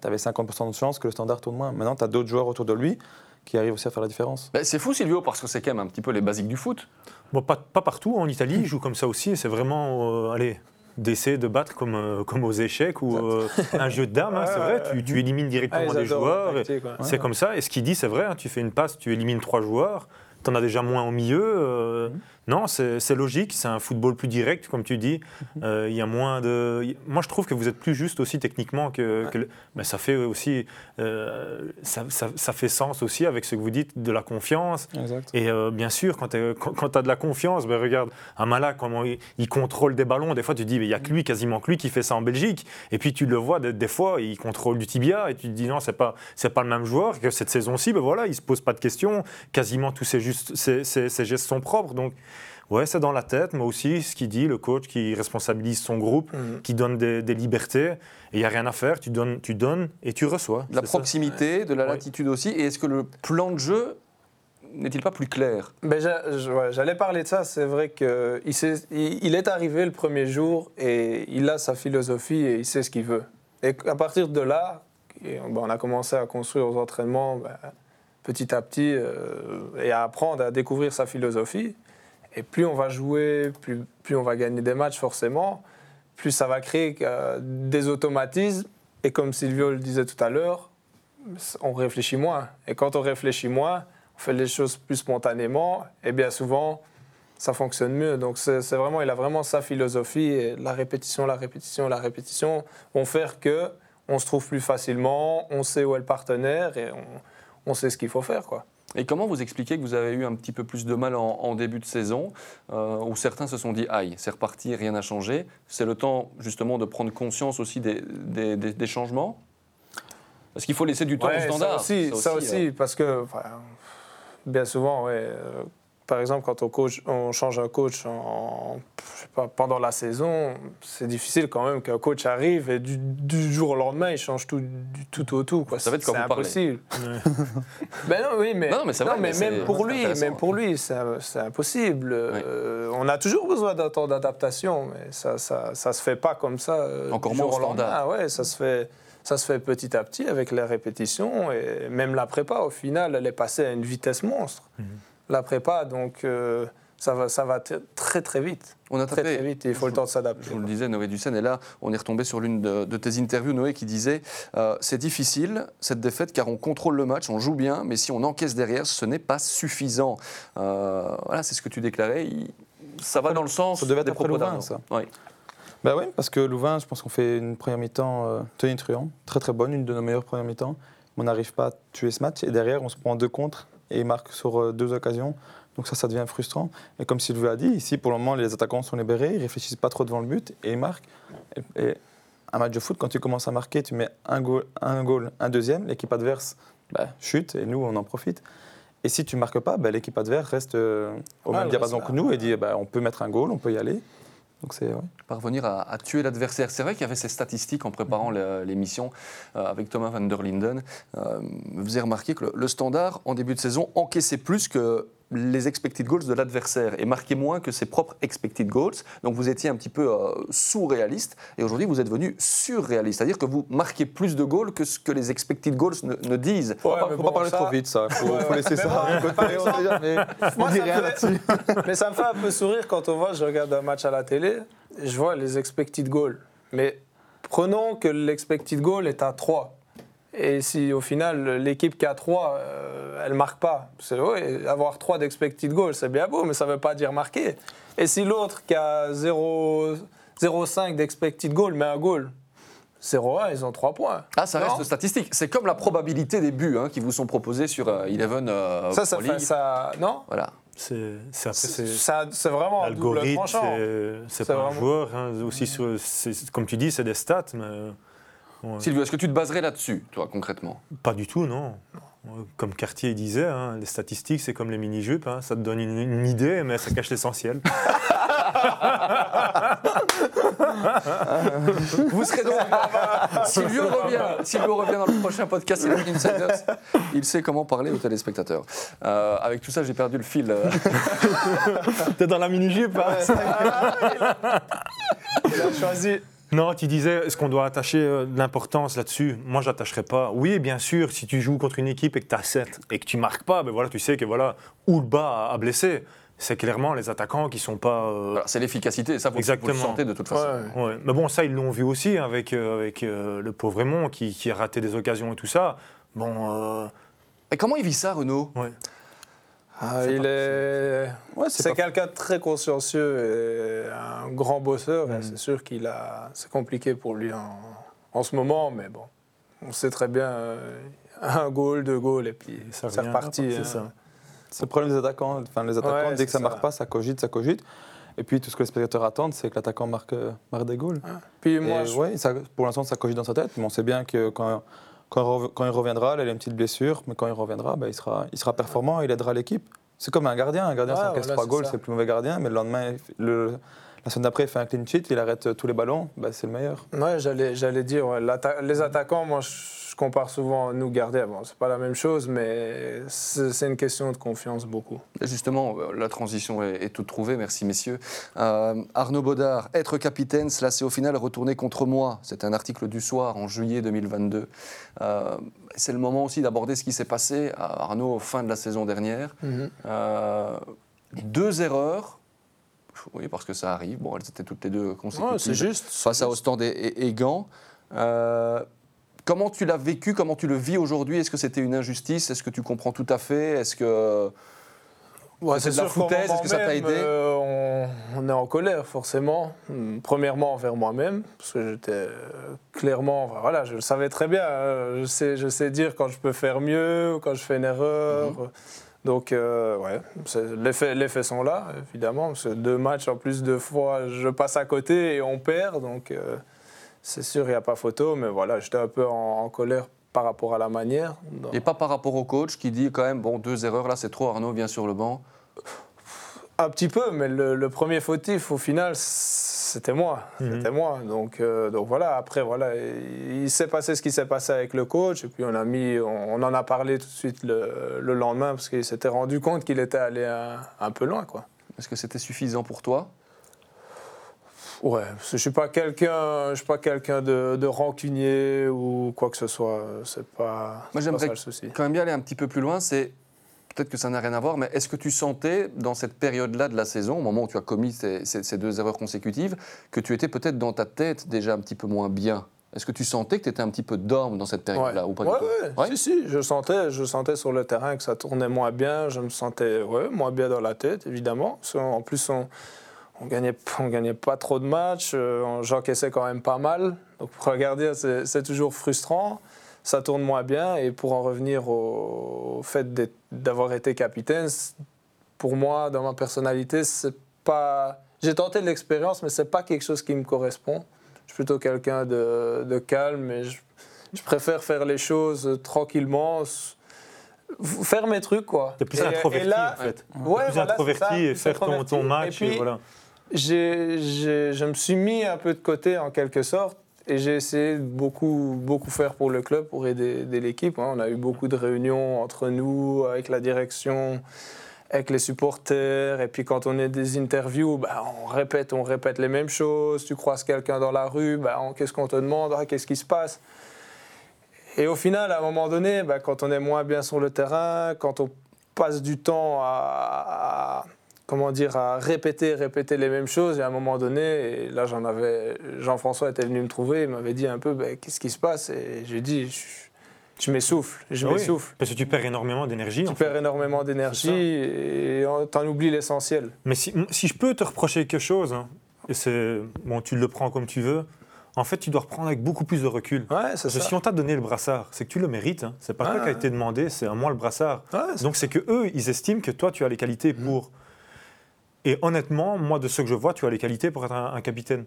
tu avais 50% de chance que le standard tourne moins. Maintenant, tu as d'autres joueurs autour de lui qui arrivent aussi à faire la différence. Ben, c'est fou, Silvio, parce que c'est quand même un petit peu les basiques du foot. Bon, pas, pas partout, en Italie, ils jouent comme ça aussi, c'est vraiment, euh, allez, d'essayer de battre comme, euh, comme aux échecs ou euh, un jeu de dames, hein, c'est vrai, tu, tu élimines ah, directement ils des joueurs. C'est comme ça, et ce qu'il dit, c'est vrai, hein, tu fais une passe, tu élimines trois joueurs, tu en as déjà moins au milieu. euh, Non, c'est logique, c'est un football plus direct, comme tu dis. Euh, Il y a moins de. Moi, je trouve que vous êtes plus juste aussi techniquement que. que le- mais ça fait aussi. euh, ça, ça- ça fait sens aussi avec ce que vous dites de la confiance. Exact. Et euh, bien sûr, quand tu as de la confiance, ben regarde, Amala, comment il, il contrôle des ballons, des fois tu te dis, mais il n'y a que lui, quasiment que lui, qui fait ça en Belgique. Et puis tu le vois, des, des fois, il contrôle du tibia, et tu te dis, non, c'est pas, pas le même joueur, que cette saison-ci, ben voilà, il se pose pas de questions, quasiment tous ses, juste, ses, ses- ses gestes sont propres. Donc, ouais, c'est dans la tête, mais aussi ce qu'il dit, le coach qui responsabilise son groupe, Mhm. qui donne des, des libertés, et il n'y a rien à faire, tu donnes, tu donnes et tu reçois. De la ça. proximité, de la Ouais. latitude aussi. Et est-ce que le plan de jeu n'est-il pas plus clair? Ben, J'allais parler de ça, c'est vrai qu'il il, il est arrivé le premier jour et il a sa philosophie et il sait ce qu'il veut. Et à partir de là, et, ben, on a commencé à construire aux entraînements ben, petit à petit euh, et à apprendre à découvrir sa philosophie. Et plus on va jouer, plus, plus on va gagner des matchs forcément, plus ça va créer euh, des automatismes. Et comme Silvio le disait tout à l'heure, on réfléchit moins. Et quand on réfléchit moins, on fait les choses plus spontanément, et bien souvent, ça fonctionne mieux. Donc c'est vraiment, il a vraiment sa philosophie, et la répétition, la répétition, la répétition vont faire que on se trouve plus facilement, on sait où est le partenaire, et on, on sait ce qu'il faut faire. Quoi. Et comment vous expliquez que vous avez eu un petit peu plus de mal en, en début de saison, euh, où certains se sont dit aïe, c'est reparti, rien n'a changé C'est le temps justement de prendre conscience aussi des, des- des- des changements Parce qu'il faut laisser du temps Ouais, au standard. Ça aussi, Ça ça aussi, euh, parce que enfin, bien souvent, ouais, euh, par exemple, quand on, coach, on change un coach en, je sais pas, pendant la saison, c'est difficile quand même qu'un coach arrive et du, du jour au lendemain, il change tout, du tout au tout. Quoi. Ça va vous parlez. impossible. [laughs] ben non, oui, mais, Non, mais vrai, mais c'est- même pour lui, même pour lui, c'est impossible. Euh, on a toujours besoin d'un temps d'adaptation, mais ça, ça, ça se fait pas comme ça. euh, Encore du moins jour au lendemain. Ah ouais, ça se fait. Ça se fait petit à petit avec les répétitions et même la prépa, au final, elle est passée à une vitesse monstre. Mhm. La prépa, donc, euh, ça va, ça va très très vite. On a Très très vite et il faut le temps de s'adapter. je vous le disais, Noé Dussen, et là, on est retombé sur l'une de, de tes interviews, Noé, qui disait euh, C'est difficile, cette défaite, car on contrôle le match, on joue bien, mais si on encaisse derrière, ce n'est pas suffisant. Euh, voilà, c'est ce que tu déclarais. Il- ça va dans le sens Ça devait être des propos Louvain, ça. Oui. Bah oui, parce que Louvain, je pense qu'on fait une première mi-temps euh, tonitruant, très très bonne, une de nos meilleures premières mi-temps. On n'arrive pas à tuer ce match et derrière, on se prend deux contre et il marque sur euh, deux occasions. Donc ça, ça devient frustrant. Et comme Sylvie a dit, ici, pour le moment, les attaquants sont libérés, ils réfléchissent pas trop devant le but et ils marquent. Et, un match de foot, quand tu commences à marquer, tu mets un goal, un, goal, un deuxième, l'équipe adverse bah, chute et nous, on en profite. Et si tu marques pas, bah, l'équipe adverse reste euh, au Ah, même diapason que nous et dit bah, on peut mettre un goal, on peut y aller. Donc c'est ouais. parvenir à, à tuer l'adversaire. C'est vrai qu'il y avait ces statistiques en préparant le- l'émission euh, avec Thomas van der Linden. Euh, vous avez remarqué que le, le standard, en début de saison, encaissait plus que les expected goals de l'adversaire et marquer moins que ses propres expected goals. Donc vous étiez un petit peu euh, sous-réaliste et aujourd'hui vous êtes devenu surréaliste, c'est-à-dire que vous marquez plus de goals que ce que les expected goals ne, ne disent. Faut Ouais, pas, mais faut bon, pas parler ça- trop vite, ça. Faut, Ouais, faut laisser ça. Mais ça me fait un peu sourire quand on voit, je regarde un match à la télé, et je vois les expected goals. Mais prenons que l'expected goal est à 3. Et si au final l'équipe qui a 3, euh, elle marque pas, c'est oui, avoir 3 d'expected goal, c'est bien beau, mais ça ne veut pas dire marquer. Et si l'autre qui a 0 0,5 d'expected goal met un goal, 0,1, ils ont 3 points. Ah, ça Non reste statistique. C'est comme la probabilité des buts hein, qui vous sont proposés sur euh, Eleven euh, Ça, ça fait ça. Non? Voilà. C'est vraiment un double L'algorithme, tranchant. c'est- pas un joueur. hein, aussi sur- comme tu dis, c'est des stats, mais ouais, Sylvie, est-ce que tu te baserais là-dessus, toi, concrètement? Pas du tout, non. Comme Cartier disait, hein, les statistiques, c'est comme les mini-jupes. hein, ça te donne une, une idée, mais ça cache l'essentiel. [laughs] Vous serez donc. Silvio revient. Silvio revient dans le prochain podcast. Il, Insiders. sait comment parler aux téléspectateurs. Euh, avec tout ça, j'ai perdu le fil. euh. [laughs] T'es dans la mini-jupe hein [laughs] Il a choisi. Non, tu disais, est-ce qu'on doit attacher euh, de l'importance là-dessus? Moi, je n'attacherais pas. Oui, bien sûr, si tu joues contre une équipe et que tu as 7 et que tu marques pas, ben voilà, tu sais que voilà, où le bas a, blessé. C'est clairement les attaquants qui sont pas. euh, Voilà, c'est l'efficacité. Ça, vous, vous le Exactement. sentez de toute façon. Ouais. ouais. Mais bon, ça, ils l'ont vu aussi avec, euh, avec euh, le pauvre Raymond qui, qui a raté des occasions et tout ça. Bon, euh, Et comment il vit ça, Renaud? Ouais. Ah, C'est il est. Ouais, C'est quelqu'un de très consciencieux et un grand bosseur. et Mm. C'est sûr qu'il a. C'est compliqué pour lui en, en ce moment, mais bon, on sait très bien euh, un goal, deux goals et puis Ça c'est reparti. c'est hein. ça. C'est le problème des attaquants. Enfin, les attaquants, Ouais, dès que ça marque ça. pas, ça cogite, ça cogite. Et puis tout ce que les spectateurs attendent, c'est que l'attaquant marque, euh, marque des goals. Puis Et moi, je- ouais, ça- pour l'instant, ça cogite dans sa tête, mais on sait bien que quand, quand, il rev- quand il reviendra, là, il a une petite blessure, mais quand il reviendra, ben, il, sera, il sera performant, il aidera l'équipe. C'est comme un gardien. Un gardien, Ouais, s'il encaisse trois goals, ça. c'est le plus mauvais gardien, mais le lendemain, le- la semaine d'après, il fait un clean sheet, il arrête tous les ballons, ben, c'est le meilleur. Ouais, j'allais, dire, ouais, les attaquants, moi, je, je compare souvent nous gardiens. Bon, c'est pas la même chose, mais c'est, c'est une question de confiance beaucoup. Justement, euh, la transition est, est toute trouvée, merci messieurs. Euh, Arnaud Baudard, être capitaine, cela s'est au final retourné contre moi. C'est un article du soir en juillet 2022. Euh, c'est le moment aussi d'aborder ce qui s'est passé à Arnaud fin de la saison dernière. Euh, deux erreurs, oui, parce que ça arrive, bon, elles étaient toutes les deux consécutives. Ouais, c'est juste. Face à Ostende et, et- et Gand. Euh, comment tu l'as vécu Comment tu le vis aujourd'hui? Est-ce que c'était une injustice? Est-ce que tu comprends tout à fait? Est-ce que Ouais, C'était de la foutaise, est-ce que ça t'a aidé? euh, on, on est en colère, forcément. Hum, Premièrement envers moi-même, parce que j'étais euh, clairement. enfin, voilà, je le savais très bien. hein. je, sais, je sais dire quand je peux faire mieux, ou quand je fais une erreur. Mhm. Donc, euh, ouais, c'est- les faits, les faits sont là, évidemment. Parce que deux matchs, en plus, deux fois, je passe à côté et on perd. Donc, euh, c'est sûr, il n'y a pas photo. Mais voilà, j'étais un peu en, en colère par rapport à la manière. Et pas par rapport au coach qui dit quand même, bon, deux erreurs là, c'est trop, Arnaud vient sur le banc. Un petit peu, mais le, le premier fautif, au final, c'était moi. Mhm. C'était moi. Donc, euh, donc voilà, après, voilà, il, il s'est passé ce qui s'est passé avec le coach. Et puis on, a mis, on, on en a parlé tout de suite le, le lendemain, parce qu'il s'était rendu compte qu'il était allé un, un peu loin. Quoi. Est-ce que c'était suffisant pour toi? Ouais, parce que je ne suis pas quelqu'un je suis pas quelqu'un de, de rancunier ou quoi que ce soit. C'est pas, Moi, j'aimerais. Quand même bien aller un petit peu plus loin, c'est peut-être que ça n'a rien à voir, mais est-ce que tu sentais dans cette période-là de la saison, au moment où tu as commis ces, ces- ces deux erreurs consécutives, que tu étais peut-être dans ta tête déjà un petit peu moins bien? Est-ce que tu sentais que tu étais un petit peu down dans cette période-là ou pas du ouais, tout? ouais. Ouais? Si, si, je sentais, je sentais sur le terrain que ça tournait moins bien. Je me sentais ouais, moins bien dans la tête, évidemment. En plus, on, on gagnait, on gagnait pas trop de matchs. euh, on- J'encaissais quand même pas mal. Donc, pour regarder, c'est toujours frustrant. Ça tourne moins bien. Et pour en revenir au, au fait d'avoir été capitaine, pour moi, dans ma personnalité, c'est pas. J'ai tenté de l'expérience, mais c'est pas quelque chose qui me correspond. Je suis plutôt quelqu'un de, de calme et je, je préfère faire les choses tranquillement, faire mes trucs quoi. T'es plus Et- introverti et là- en fait. Ouais, plus voilà, c'est introverti ça, et faire ton, match. Et Et puis, voilà. J'ai, j'ai- je me suis mis un peu de côté en quelque sorte et j'ai essayé de beaucoup, beaucoup faire pour le club, pour aider, l'équipe. hein. On a eu beaucoup de réunions entre nous, avec la direction, avec les supporters. Et puis quand on est des interviews, bah, on répète, on répète les mêmes choses. Tu croises quelqu'un dans la rue, bah, qu'est-ce qu'on te demande, Ah, qu'est-ce qui se passe? Et au final, à un moment donné, bah, quand on est moins bien sur le terrain, quand on passe du temps à- comment dire, à répéter, répéter les mêmes choses, et à un moment donné, et là j'en avais, Jean-François était venu me trouver, il m'avait dit un peu, bah, qu'est-ce qui se passe? Et j'ai dit, je, je m'essouffle, je Ah oui, m'essouffle. Parce que tu perds énormément d'énergie. Tu en fait. perds énormément d'énergie et t'en oublies l'essentiel. Mais si, si je peux te reprocher quelque chose, hein, et c'est bon, tu le prends comme tu veux. En fait, tu dois reprendre avec beaucoup plus de recul. Ouais, c'est Parce que ça. si on t'a donné le brassard, c'est que tu le mérites. Hein. C'est pas toi Ouais, qui a ouais. été demandé, c'est à moi le brassard. Ouais, Donc c'est que eux, ils estiment que toi, tu as les qualités Mhm. pour. Et honnêtement, moi, de ce que je vois, tu as les qualités pour être un, un capitaine.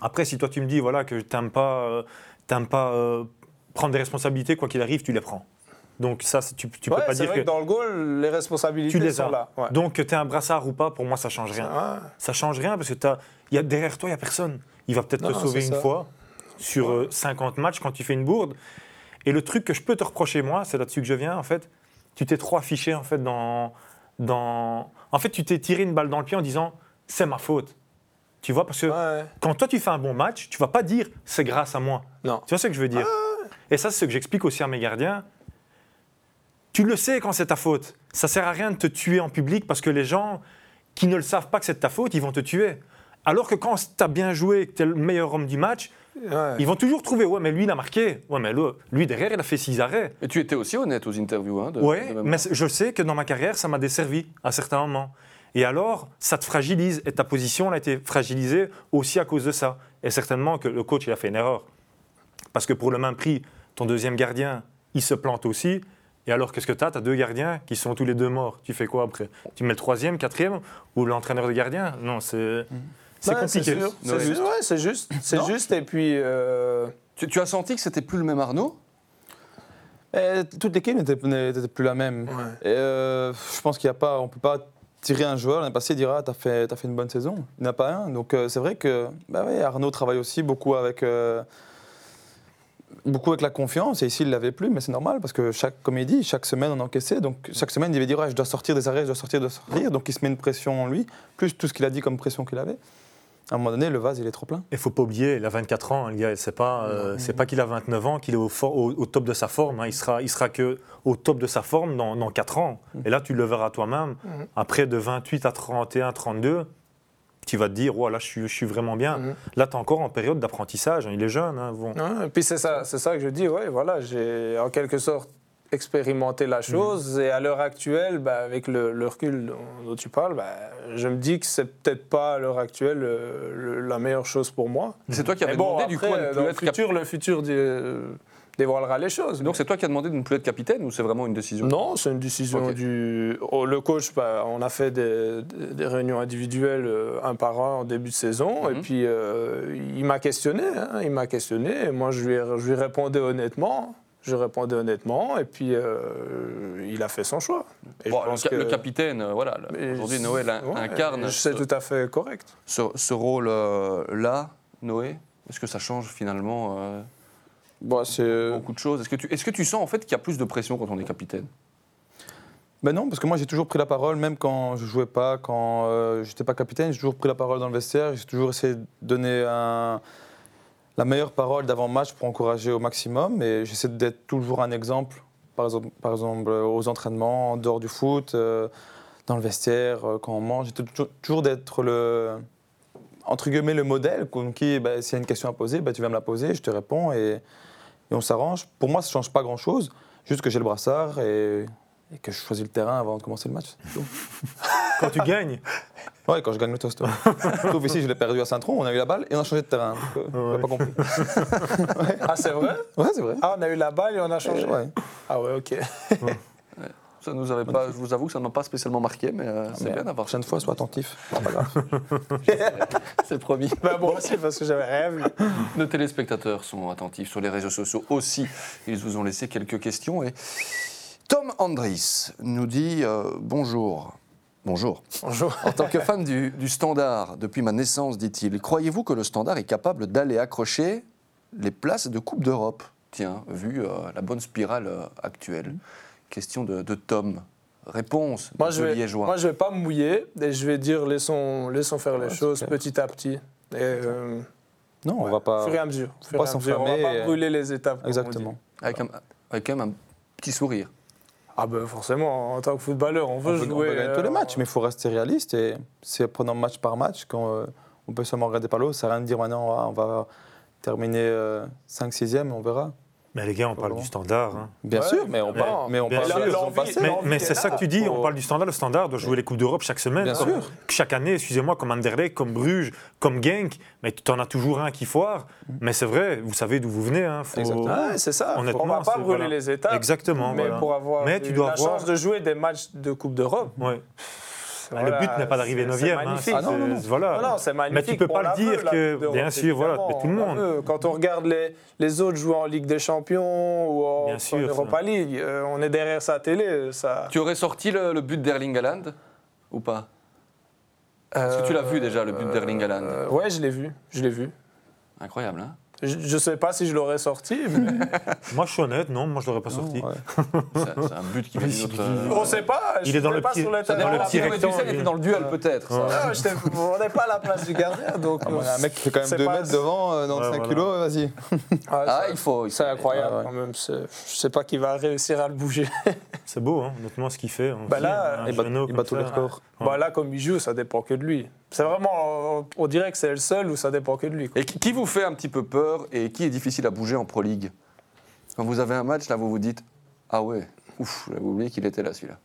Après, si toi, tu me dis voilà que t'aimes pas, euh, t'aimes pas euh, prendre des responsabilités, quoi qu'il arrive, tu les prends. Donc ça, tu, tu Ouais, peux pas c'est dire vrai que. que dans le goal, les responsabilités Tu les sont as. là. Ouais. Donc que tu un brassard ou pas, pour moi, ça change rien. Ouais. Ça change rien parce que t'as- y a, derrière toi, il n'y a personne. Il va peut-être te sauver une ça. fois sur euh, 50 matchs quand tu fais une bourde. Et le truc que je peux te reprocher, moi, c'est là-dessus que je viens, en fait, tu t'es trop affiché, en fait, dans... dans... En fait, tu t'es tiré une balle dans le pied en disant « c'est ma faute ». Tu vois, parce que Ouais. quand toi, tu fais un bon match, tu vas pas dire « c'est grâce à moi ». Non. Tu vois ce que je veux dire? Et ça, c'est ce que j'explique aussi à mes gardiens. Tu le sais quand c'est ta faute. Ça sert à rien de te tuer en public parce que les gens qui ne le savent pas que c'est ta faute, ils vont te tuer. Alors que quand tu as bien joué, que tu es le meilleur homme du match, Ouais. ils vont toujours trouver Ouais, mais lui, il a marqué. Ouais, mais le- lui, derrière, il a fait six arrêts. Et tu étais aussi honnête aux interviews. Hein, de- Oui, mais je sais que dans ma carrière, ça m'a desservi à certains moments. Et alors, ça te fragilise. Et ta position elle a été fragilisée aussi à cause de ça. Et certainement que le coach, il a fait une erreur. Parce que pour le même prix, ton deuxième gardien, il se plante aussi. Et alors, qu'est-ce que tu as Tu as deux gardiens qui sont tous les deux morts. Tu fais quoi après? Tu mets le troisième, quatrième Ou l'entraîneur de gardien? Non, c'est c'est Ouais, compliqué. C'est Ouais. juste. Ouais, c'est juste. C'est juste. Et puis. euh, Tu, tu as senti que c'était plus le même Arnaud? Et toute l'équipe n'était n'était plus la même. Ouais. Et euh, je pense qu'il y a pas, on peut pas tirer un joueur l'année passée et dire ah t'as fait, t'as fait une bonne saison. Il n'y en a pas un. Donc euh, c'est vrai que bah ouais, Arnaud travaille aussi beaucoup avec euh, beaucoup avec la confiance et ici il l'avait plus mais c'est normal parce que chaque comme il dit chaque semaine on encaissait donc chaque semaine il devait dire Ouais, je dois sortir des arrêts je dois sortir de sortir donc il se met une pression en lui plus tout ce qu'il a dit comme pression qu'il avait. À un moment donné le vase il est trop plein. Il faut pas oublier, il a 24 ans, hein, le gars. C'est pas, euh, c'est pas qu'il a 29 ans, qu'il est au, for- au- au top de sa forme. hein. Il sera, il sera que au top de sa forme dans, dans 4 ans. Et là, tu le verras toi-même. Mhm. Après, de 28 à 31, 32, tu vas te dire, oh, là, je suis, je suis vraiment bien. Mhm. Là, tu es encore en période d'apprentissage. hein. Il est jeune. hein, bon. Ouais, et puis c'est ça, ça que je dis, ouais, voilà, j'ai en quelque sorte expérimenté la chose et à l'heure actuelle, bah, avec le, le recul dont, dont tu parles, bah, je me dis que c'est peut-être pas à l'heure actuelle euh, le- la meilleure chose pour moi. C'est toi qui avais bon, demandé après, du coup à ne dans le être futur, le futur dé- euh, dévoilera les choses. Donc c'est toi qui as demandé de ne plus être capitaine ou c'est vraiment une décision? Non, c'est une décision du. oh, le coach, bah, on a fait des, réunions individuelles euh, un par un en début de saison. Mhm. Et puis, euh, il m'a questionné. hein, il m'a questionné. Et moi, je lui, je lui répondais honnêtement. Je répondais honnêtement. Et puis, euh, il a fait son choix. Et Bon, je le, pense ca- que- le capitaine, euh, voilà, aujourd'hui Noël in- ouais, incarne C'est ce, tout à fait correct. ce- ce rôle-là, Noé. Est-ce que ça change finalement euh, Bon, beaucoup de choses? Est-ce que, tu, est-ce que tu sens en fait qu'il y a plus de pression quand on est capitaine? Ben non, parce que moi j'ai toujours pris la parole, même quand je jouais pas, quand euh, j'étais pas capitaine, j'ai toujours pris la parole dans le vestiaire, j'ai toujours essayé de donner un- la meilleure parole d'avant-match pour encourager au maximum, et j'essaie d'être toujours un exemple, par exemple, aux entraînements, en dehors du foot, euh, dans le vestiaire, euh, quand on mange, j'essaie toujours- d'être le entre guillemets le modèle, qui, ben, s'il y a une question à poser, ben, tu vas me la poser, je te réponds et, on s'arrange. Pour moi, ça change pas grand-chose, juste que j'ai le brassard et, et que je choisis le terrain avant de commencer le match. [laughs] Quand tu gagnes, Ouais, quand je gagne le toast. ouais. [laughs] Sauf ici, je l'ai perdu à Saint-Tron, on a eu la balle et on a changé de terrain. Donc, euh, on n'a pas compris. [laughs] Ah, c'est vrai? Ouais, c'est vrai. Ah, on a eu la balle et on a changé. Ouais. Ah, ouais, ok. Ça nous avait pas, je vous avoue que ça ne m'a pas spécialement marqué, mais euh, c'est bien d'avoir. Prochaine fois, sois attentif. C'est pas grave. [laughs] C'est promis. Ben, moi aussi, parce que j'avais rêvé. Nos téléspectateurs sont attentifs sur les réseaux sociaux aussi. Ils vous ont laissé quelques questions. Et Tom Andris nous dit euh, bonjour. Bonjour. Bonjour. En tant que fan du, du Standard depuis ma naissance, dit-il, croyez-vous que le Standard est capable d'aller accrocher les places de Coupe d'Europe? Tiens, vu euh, la bonne spirale euh, actuelle. Question de, de Tom. réponse Moi de je, vais, Liégeois. moi, je vais pas me mouiller et je vais dire laissons, laissons faire les Ouais, choses clair. petit à petit. Et, euh, Non, on ouais, va pas. Au fur et à mesure. au fur pas et à mesure. On va s'enflammer pas et- brûler les étapes. comme on Exactement. dit. Avec, un, avec quand même un petit sourire. Ah ben forcément, en tant que footballeur, on On veut peut, on jouer. peut gagner tous les euh, matchs, mais il faut rester réaliste et c'est prenant match par match quand euh, on peut seulement regarder par l'eau. Ça sert à rien de dire maintenant on va terminer 5-6e, on verra. Mais les gars, on parle du standard. hein. Bien Ouais, sûr, mais on parle, mais on Bien parle sûr. de la saison L'envie- passée. Mais, c'est ça que tu dis, on parle du standard. Le standard doit jouer les Coupes d'Europe chaque semaine. Bien Comme- sûr. Chaque année, excusez-moi, comme Anderlecht, comme Bruges, comme Genk, mais tu en as toujours un qui foire. Mais c'est vrai, vous savez d'où vous venez. Hein, faut- Exactement. Ouais, c'est ça. Honnêtement, on va pas c'est- brûler voilà. les étapes. Exactement. Mais voilà. pour avoir Mais eu tu dois la avoir- chance de jouer des matchs de Coupe d'Europe, Ouais. Voilà, le but n'est pas d'arriver c'est- 9 c'est e magnifique. Ah non, non, non. Voilà. Non, non, c'est magnifique. Mais tu peux pas le dire veut, que- bien sûr, voilà, mais tout le monde. veut. Quand on regarde les, les autres jouer en Ligue des Champions ou en, Bien en sûr, Europa League, euh, on est derrière sa télé. Ça... Tu aurais sorti le, le but d'Erling Haaland ou pas? Est-ce que tu l'as vu déjà, le but d'Erling Haaland Euh, Ouais, je l'ai vu. Je l'ai vu. Incroyable, hein Je, je sais pas si je l'aurais sorti, mais [laughs] Moi, je suis honnête, non, moi, je l'aurais pas sorti. Ouais. [laughs] C'est un but qui vient d'une autre. euh, on sait pas. Il est dans le pas petit- sur le ça terrain. dans le la petit première- rectangle. Tu sais, il était dans le duel peut-être. Ouais. Ah, on n'est pas à la place du gardien, donc. Ah, bah, un mec qui fait quand même c'est 2 pas- mètres devant, euh, 95 Ouais, voilà. kilos, vas-y. Ah, Ah, il faut. il C'est incroyable Ouais, ouais. quand même. Je sais pas qui va réussir à le bouger. [laughs] C'est beau, hein, honnêtement, ce qu'il fait. On Bah là, Il bat, il tous les. Ouais. Bah là, comme il joue, ça dépend que de lui. C'est vraiment. On dirait que c'est le seul où ça dépend que de lui. quoi. Et qui vous fait un petit peu peur et qui est difficile à bouger en Pro League Quand vous avez un match, là, vous vous dites Ah ouais, ouf, j'avais oublié qu'il était là celui-là.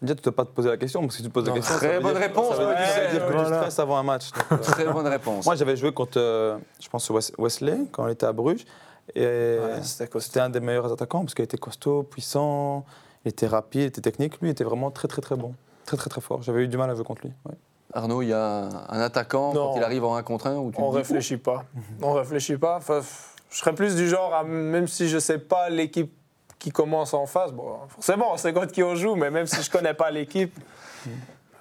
Déjà, tu ne dois pas te poser la question, parce que si tu te poses la question, très ça bonne dire- réponse, Ça veut dire, ouais, ça veut dire que voilà. tu stresses avant un match. donc, euh, Très bonne réponse. Moi, j'avais joué contre, euh, je pense, Wes- Wesley, quand on était à Bruges. Et Ouais, c'était un des meilleurs attaquants, parce qu'il était costaud, puissant, il était rapide, il était technique. Lui, il était vraiment très, très, très bon. Très, très, très fort. J'avais eu du mal à jouer contre lui. ouais. Arnaud, il y a un attaquant Non. quand il arrive en 1 contre 1 où tu On dis, réfléchit pas. On réfléchit pas. Enfin, je serais plus du genre, à- même si je sais pas l'équipe qui commence en face, bon, forcément, c'est contre qui on joue, mais même si je connais pas l'équipe,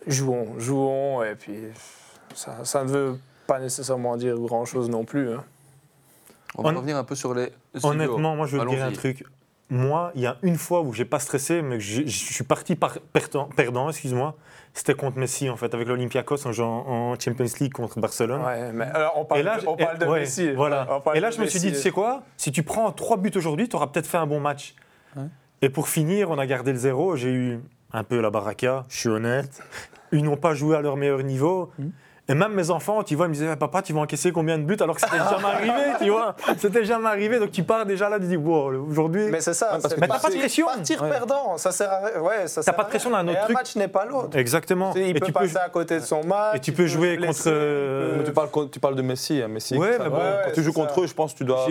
jouons, jouons, et puis ça, ça ne veut pas nécessairement dire grand-chose non plus. hein. On va Hon- revenir un peu sur les. Honnêtement, moi, je veux te dire un truc. Moi, il y a une fois où j'ai pas stressé, mais je suis parti par perdant, perdant excuse-moi. C'était contre Messi, en fait, avec l'Olympiakos en, Champions League contre Barcelone. Ouais, mais alors on parle, Et là, on et- parle de ouais, Messi. Voilà. Et là, je me suis dit, tu sais quoi? Si tu prends trois buts aujourd'hui, tu auras peut-être fait un bon match. Ouais. Et pour finir, on a gardé le zéro. J'ai eu un peu la baraka, je suis honnête. Ils n'ont pas joué à leur meilleur niveau. Hmm. Et même mes enfants, tu vois, ils me disaient, papa, tu vas encaisser combien de buts alors que c'était jamais arrivé, tu vois C'était jamais arrivé. Donc tu pars déjà là, tu dis, wow, aujourd'hui. Mais c'est ça, Ouais, parce que- Mais t'as pas de partir- pression. Partir Ouais. perdant, ça sert à rien. Ouais, ça T'as pas de pression d'un autre Et truc. Un match n'est pas l'autre. Exactement. Tu sais, Il et peut tu passer peux, à côté de son match. et tu peux jouer blesser, contre, euh, Mais tu parles, con- tu parles de Messi. hein. Messi Ouais, mais bon, quand tu joues contre eux, je pense que tu dois.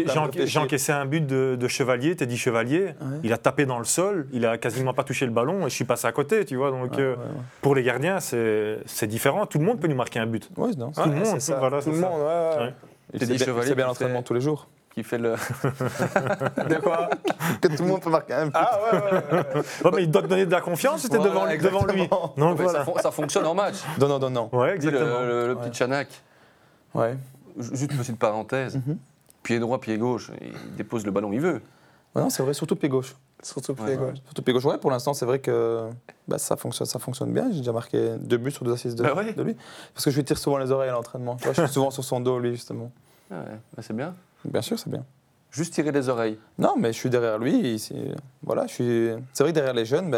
J'ai- encaissé un but de, de Chevalier, Teddy Chevalier. Il a tapé dans le sol, il a quasiment pas touché le ballon et je suis passé à côté, tu vois. Donc euh, pour les gardiens, c'est différent. Tout le monde peut nous marquer un but. Ouais, non, c'est- Tout le monde, c'est ça. voilà, tout le monde, ouais, ouais. Ouais. Il sait bien- bien l'entraînement fait- tous les jours. Qui fait le. [laughs] [laughs] De quoi Que tout le monde peut marquer un but. Ah ouais, ouais, ouais. [laughs] Ouais, mais il doit te donner de la confiance, c'était Voilà, devant, devant lui. Mais voilà. ça, fon- ça fonctionne en match. Non, non, non, non. Ouais, Dis le, exactement. le- petit Chanak. Ouais. Juste une petite parenthèse. Mhm. Pied droit, pied gauche. Il dépose le ballon, il veut. Ouais, non, c'est vrai, surtout pied gauche. Surtout pied Ouais, gauche. Surtout pied gauche, ouais, pour l'instant, c'est vrai que bah, ça, fonctionne, ça fonctionne bien. J'ai déjà marqué deux buts sur deux assists de, Bah ouais. de lui. Parce que je lui tire souvent les oreilles à l'entraînement. Je suis souvent sur son dos, lui, justement. Ah ouais, bah c'est bien. Bien sûr, c'est bien. Juste tirer les oreilles. Non, mais je suis derrière lui. Voilà, je suis... c'est vrai que derrière les jeunes,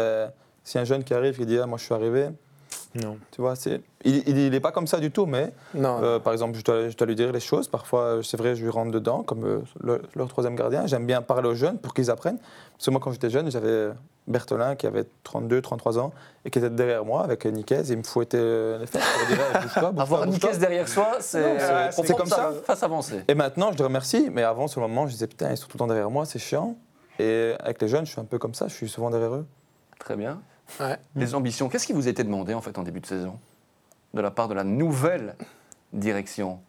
si un jeune qui arrive qui dit ah, Moi, je suis arrivé, Non. tu vois, c'est... il n'est pas comme ça du tout, mais Non. euh, par exemple, je dois, je dois lui dire les choses. Parfois, c'est vrai, je lui rentre dedans, comme euh, le- leur troisième gardien. J'aime bien parler aux jeunes pour qu'ils apprennent. Parce que moi, quand j'étais jeune, j'avais Bertolin qui avait 32, 33 ans et qui était derrière moi avec Niquez. Il me fouettait les fesses bouge-toi, bouge-toi, Avoir une bouge-toi. caisse derrière soi, c'est Non, c'est- euh, c'est comme ça. Face avancée. Et maintenant, je les remercie, mais avant, sur le moment, je disais putain, ils sont tout le temps derrière moi, c'est chiant. Et avec les jeunes, je suis un peu comme ça, je suis souvent derrière eux. Très bien. Ouais. Les ambitions. Qu'est-ce qui vous a été demandé en fait en début de saison de la part de la nouvelle direction?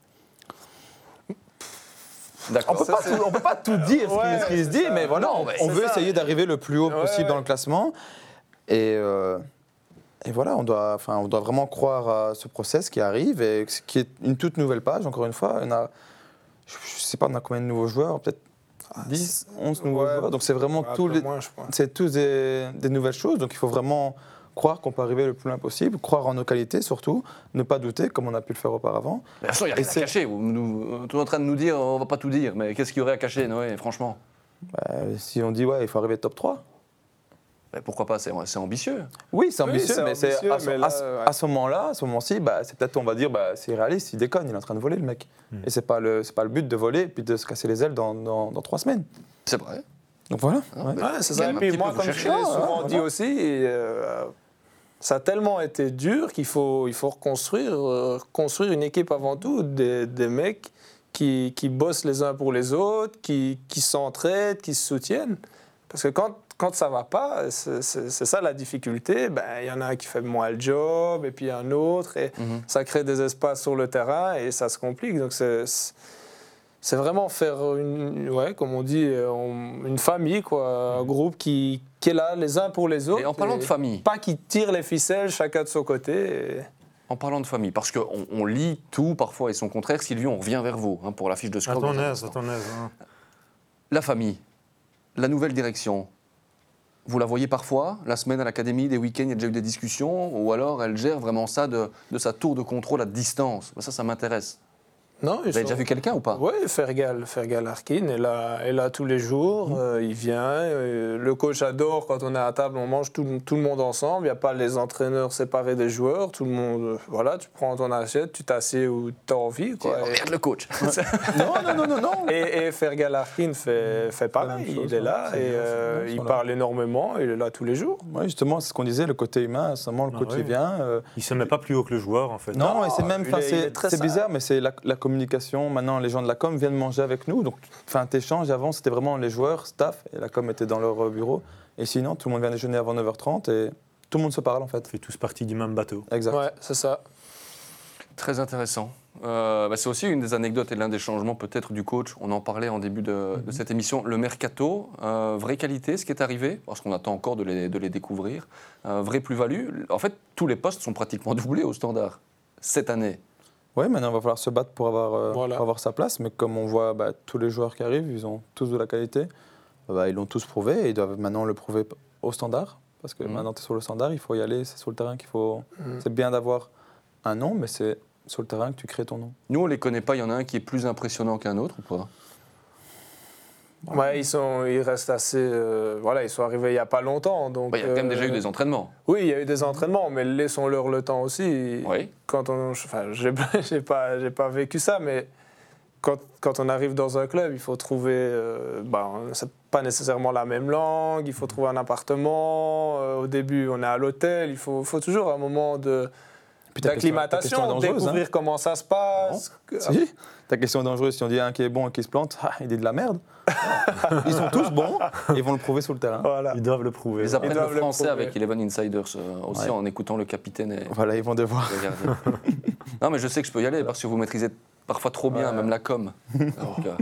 On peut, pas tout, on peut pas tout dire ce qui- Ouais, ce qui, se dit, ça. mais voilà, Non, on, mais on c'est veut ça. essayer d'arriver le plus haut Ouais, possible dans ouais. le classement. Et, euh, et voilà, on doit, enfin, on doit vraiment croire à ce process qui arrive et qui est une toute nouvelle page, encore une fois. On a, je ne sais pas, on a combien de nouveaux joueurs Peut-être 10, 11 nouveaux Ouais. joueurs. Donc c'est vraiment tous les, moins, c'est tous des, des nouvelles choses. Donc il faut vraiment croire qu'on peut arriver le plus loin possible, croire en nos qualités surtout, ne pas douter comme on a pu le faire auparavant. Toute façon, il n'y a rien à cacher. Vous nous, tout en train de nous dire, on va pas tout dire. Mais qu'est-ce qu'il y aurait à cacher, Noé, franchement? Bah, si on dit ouais, il faut arriver top 3. Ben, Pourquoi pas C'est c'est ambitieux. Oui, c'est Oui, ambitieux, c'est mais, c'est ambitieux, à, ce- mais là, à à ce moment-là, à ce moment-ci, bah, c'est peut-être on va dire bah, c'est irréaliste, il déconne, il est en train de voler le mec. Et c'est pas le c'est pas le but de voler et puis de se casser les ailes dans, dans, dans trois semaines. C'est vrai. Donc voilà. Ah, ouais. c'est ça. Et puis moi, comme je l'ai souvent ouais, dit aussi, euh, ça a tellement été dur qu'il faut, il faut reconstruire euh, construire une équipe avant tout, des, des mecs qui, qui bossent les uns pour les autres, qui, qui s'entraident, qui se soutiennent. Parce que quand, quand ça va pas, c'est ça la difficulté. Ben, Il y en a un qui fait moins le job, et puis un autre, et Mhm. ça crée des espaces sur le terrain, et ça se complique. Donc c'est c'est vraiment faire une, ouais, comme on dit, une famille, quoi, un groupe qui, qui est là les uns pour les autres. Et en parlant de famille, Pas qui tire les ficelles chacun de son côté. et- en parlant de famille, parce qu'on on lit tout parfois et son contraire. Sylvie, on revient vers vous hein, pour la fiche de À score. ton aise, à ton aise. hein. La famille, la nouvelle direction. Vous la voyez parfois, la semaine à l'académie, des week-ends, il y a déjà eu des discussions, ou alors elle gère vraiment ça de, sa tour de contrôle à distance. Ça, ça m'intéresse. Non, Vous avez déjà vu quelqu'un ou pas? Oui, Fergal, Fergal Harkin est là, est là tous les jours. Mmh. euh, il vient. euh, le coach adore quand on est à table, on mange tout, tout le monde ensemble. Il n'y a pas les entraîneurs séparés des joueurs. Tout le monde, euh, voilà, tu prends ton assiette, tu t'assieds où tu as envie. Quoi. Et- Regarde le coach. [laughs] [laughs] Non, non, non, non, non. Et, et Fergal Harkin fait, fait la pareil. même chose, il est ouais. là et bien, euh, il là. parle énormément. Il est là tous les jours. Ouais, justement, c'est ce qu'on disait, le côté humain, à ce moment, le Ah coach oui. il vient. euh, Il se met pas plus haut que le joueur, en fait. Non, Non, et c'est même, il enfin, est- il est c'est très c'est sage. bizarre, mais c'est la, la communication. Maintenant, les gens de la com viennent manger avec nous. Donc, enfin, t'échanges. Avant, c'était vraiment les joueurs, staff, et la com était dans leur euh, bureau. Et sinon, tout le monde vient déjeuner avant 9h30 et tout le monde se parle en fait. On fait tous partie du même bateau. Exact. Ouais, c'est ça. Très intéressant. Euh, bah, c'est aussi une des anecdotes et l'un des changements peut-être du coach. On en parlait en début de, de cette émission. Le mercato, euh, vraie qualité, ce qui est arrivé, parce qu'on attend encore de les, de les découvrir. Euh, vraie plus-value. En fait, tous les postes sont pratiquement [laughs] doublés au standard cette année. Oui, maintenant, il va falloir se battre pour avoir, euh, Voilà. pour avoir sa place. Mais comme on voit bah, tous les joueurs qui arrivent, ils ont tous de la qualité. Bah, ils l'ont tous prouvé et ils doivent maintenant le prouver au standard. Parce que Mhm. maintenant, tu es sur le standard, il faut y aller. C'est sur le terrain qu'il faut. Mhm. C'est bien d'avoir un nom, mais c'est sur le terrain que tu crées ton nom. Nous, on les connaît pas. Il y en a un qui est plus impressionnant qu'un autre ou pas? Ouais, ils, sont, ils restent assez. euh, voilà, ils sont arrivés il n'y a pas longtemps. Donc, Il y a quand même euh, déjà eu des entraînements. Oui, il y a eu des entraînements, mais laissons-leur le temps aussi. Oui. Quand on, enfin, [laughs] j'ai pas, j'ai pas vécu ça, mais quand, quand on arrive dans un club, il faut trouver. Euh, bah, c'est pas nécessairement la même langue. Il faut trouver un appartement. euh, au début, on est à l'hôtel. Il faut, faut toujours un moment de D'acclimatation, est hein. découvrir comment ça se passe. que- Si. Ta question est dangereuse. Si on dit un qui est bon et qui se plante, [laughs] ah, il dit de la merde. [laughs] ils sont tous bons et ils vont le prouver sur le terrain. Voilà. Ils doivent le prouver. Ils apprennent doivent le français avec Eleven Insiders euh, aussi Ouais. en écoutant le capitaine et, Voilà, ils vont devoir. [laughs] Non, mais je sais que je peux y aller parce que vous maîtrisez parfois trop bien, Ouais. même la com. Donc, euh,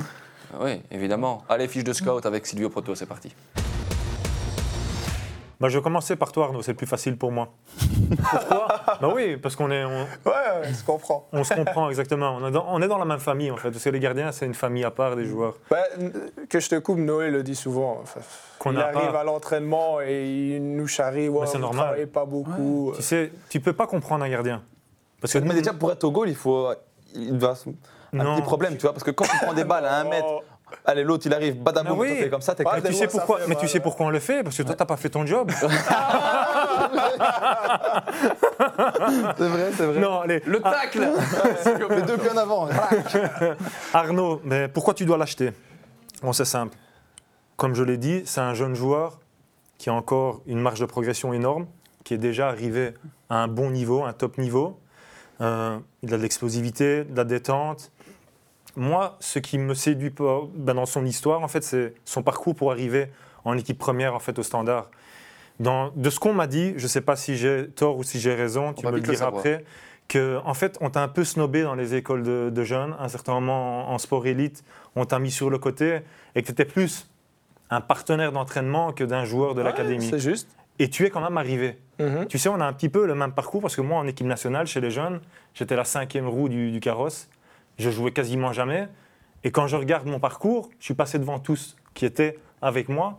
oui, évidemment. Allez, fiche de scout avec Silvio Proto, c'est parti. Bah, je vais commencer par toi, Arnaud, c'est plus facile pour moi. [laughs] Pourquoi Bah oui, parce qu'on est, on, Ouais, ouais, je comprends. on se comprend exactement. On est, dans, on est dans la même famille, en fait. Parce que les gardiens, c'est une famille à part des joueurs. Ouais, que je te coupe, Noé le dit souvent. Enfin, Qu'on il arrive pas. à l'entraînement et il nous charrie. Ouais, c'est normal. travaillez pas beaucoup. Tu sais, tu peux pas comprendre un gardien. Parce que Mais déjà, pour être au goal, il faut. Il doit. Un Non. petit problème, tu vois, parce que quand tu prends des balles à un mètre, Oh, allez, l'autre il arrive, badaboum, Ah oui. t'es comme ça, t'es Ah, claqué. tu sais pourquoi, fait mais tu sais pourquoi on le fait? Parce que toi, t'as pas fait ton job. [laughs] C'est vrai, c'est vrai. non, allez. Le tacle Les deux bien avant. [laughs] Arnaud, mais pourquoi tu dois l'acheter? Bon, c'est simple. Comme je l'ai dit, c'est un jeune joueur qui a encore une marge de progression énorme, qui est déjà arrivé à un bon niveau, un top niveau. Euh, il a de l'explosivité, de la détente. Moi, ce qui me séduit pas- ben, dans son histoire, en fait, c'est son parcours pour arriver en équipe première, en fait, au standard. Dans, de ce qu'on m'a dit, je ne sais pas si j'ai tort ou si j'ai raison, tu me le diras après, que en fait, on t'a un peu snobé dans les écoles de, de jeunes, à un certain moment en, en sport élite, on t'a mis sur le côté et que tu étais plus un partenaire d'entraînement que d'un joueur de ouais, l'académie. C'est juste. Et tu es quand même arrivé. Mhm. Tu sais, on a un petit peu le même parcours parce que moi, en équipe nationale, chez les jeunes, j'étais la cinquième roue du, du carrosse. Je jouais quasiment jamais. Et quand je regarde mon parcours, je suis passé devant tous qui était avec moi.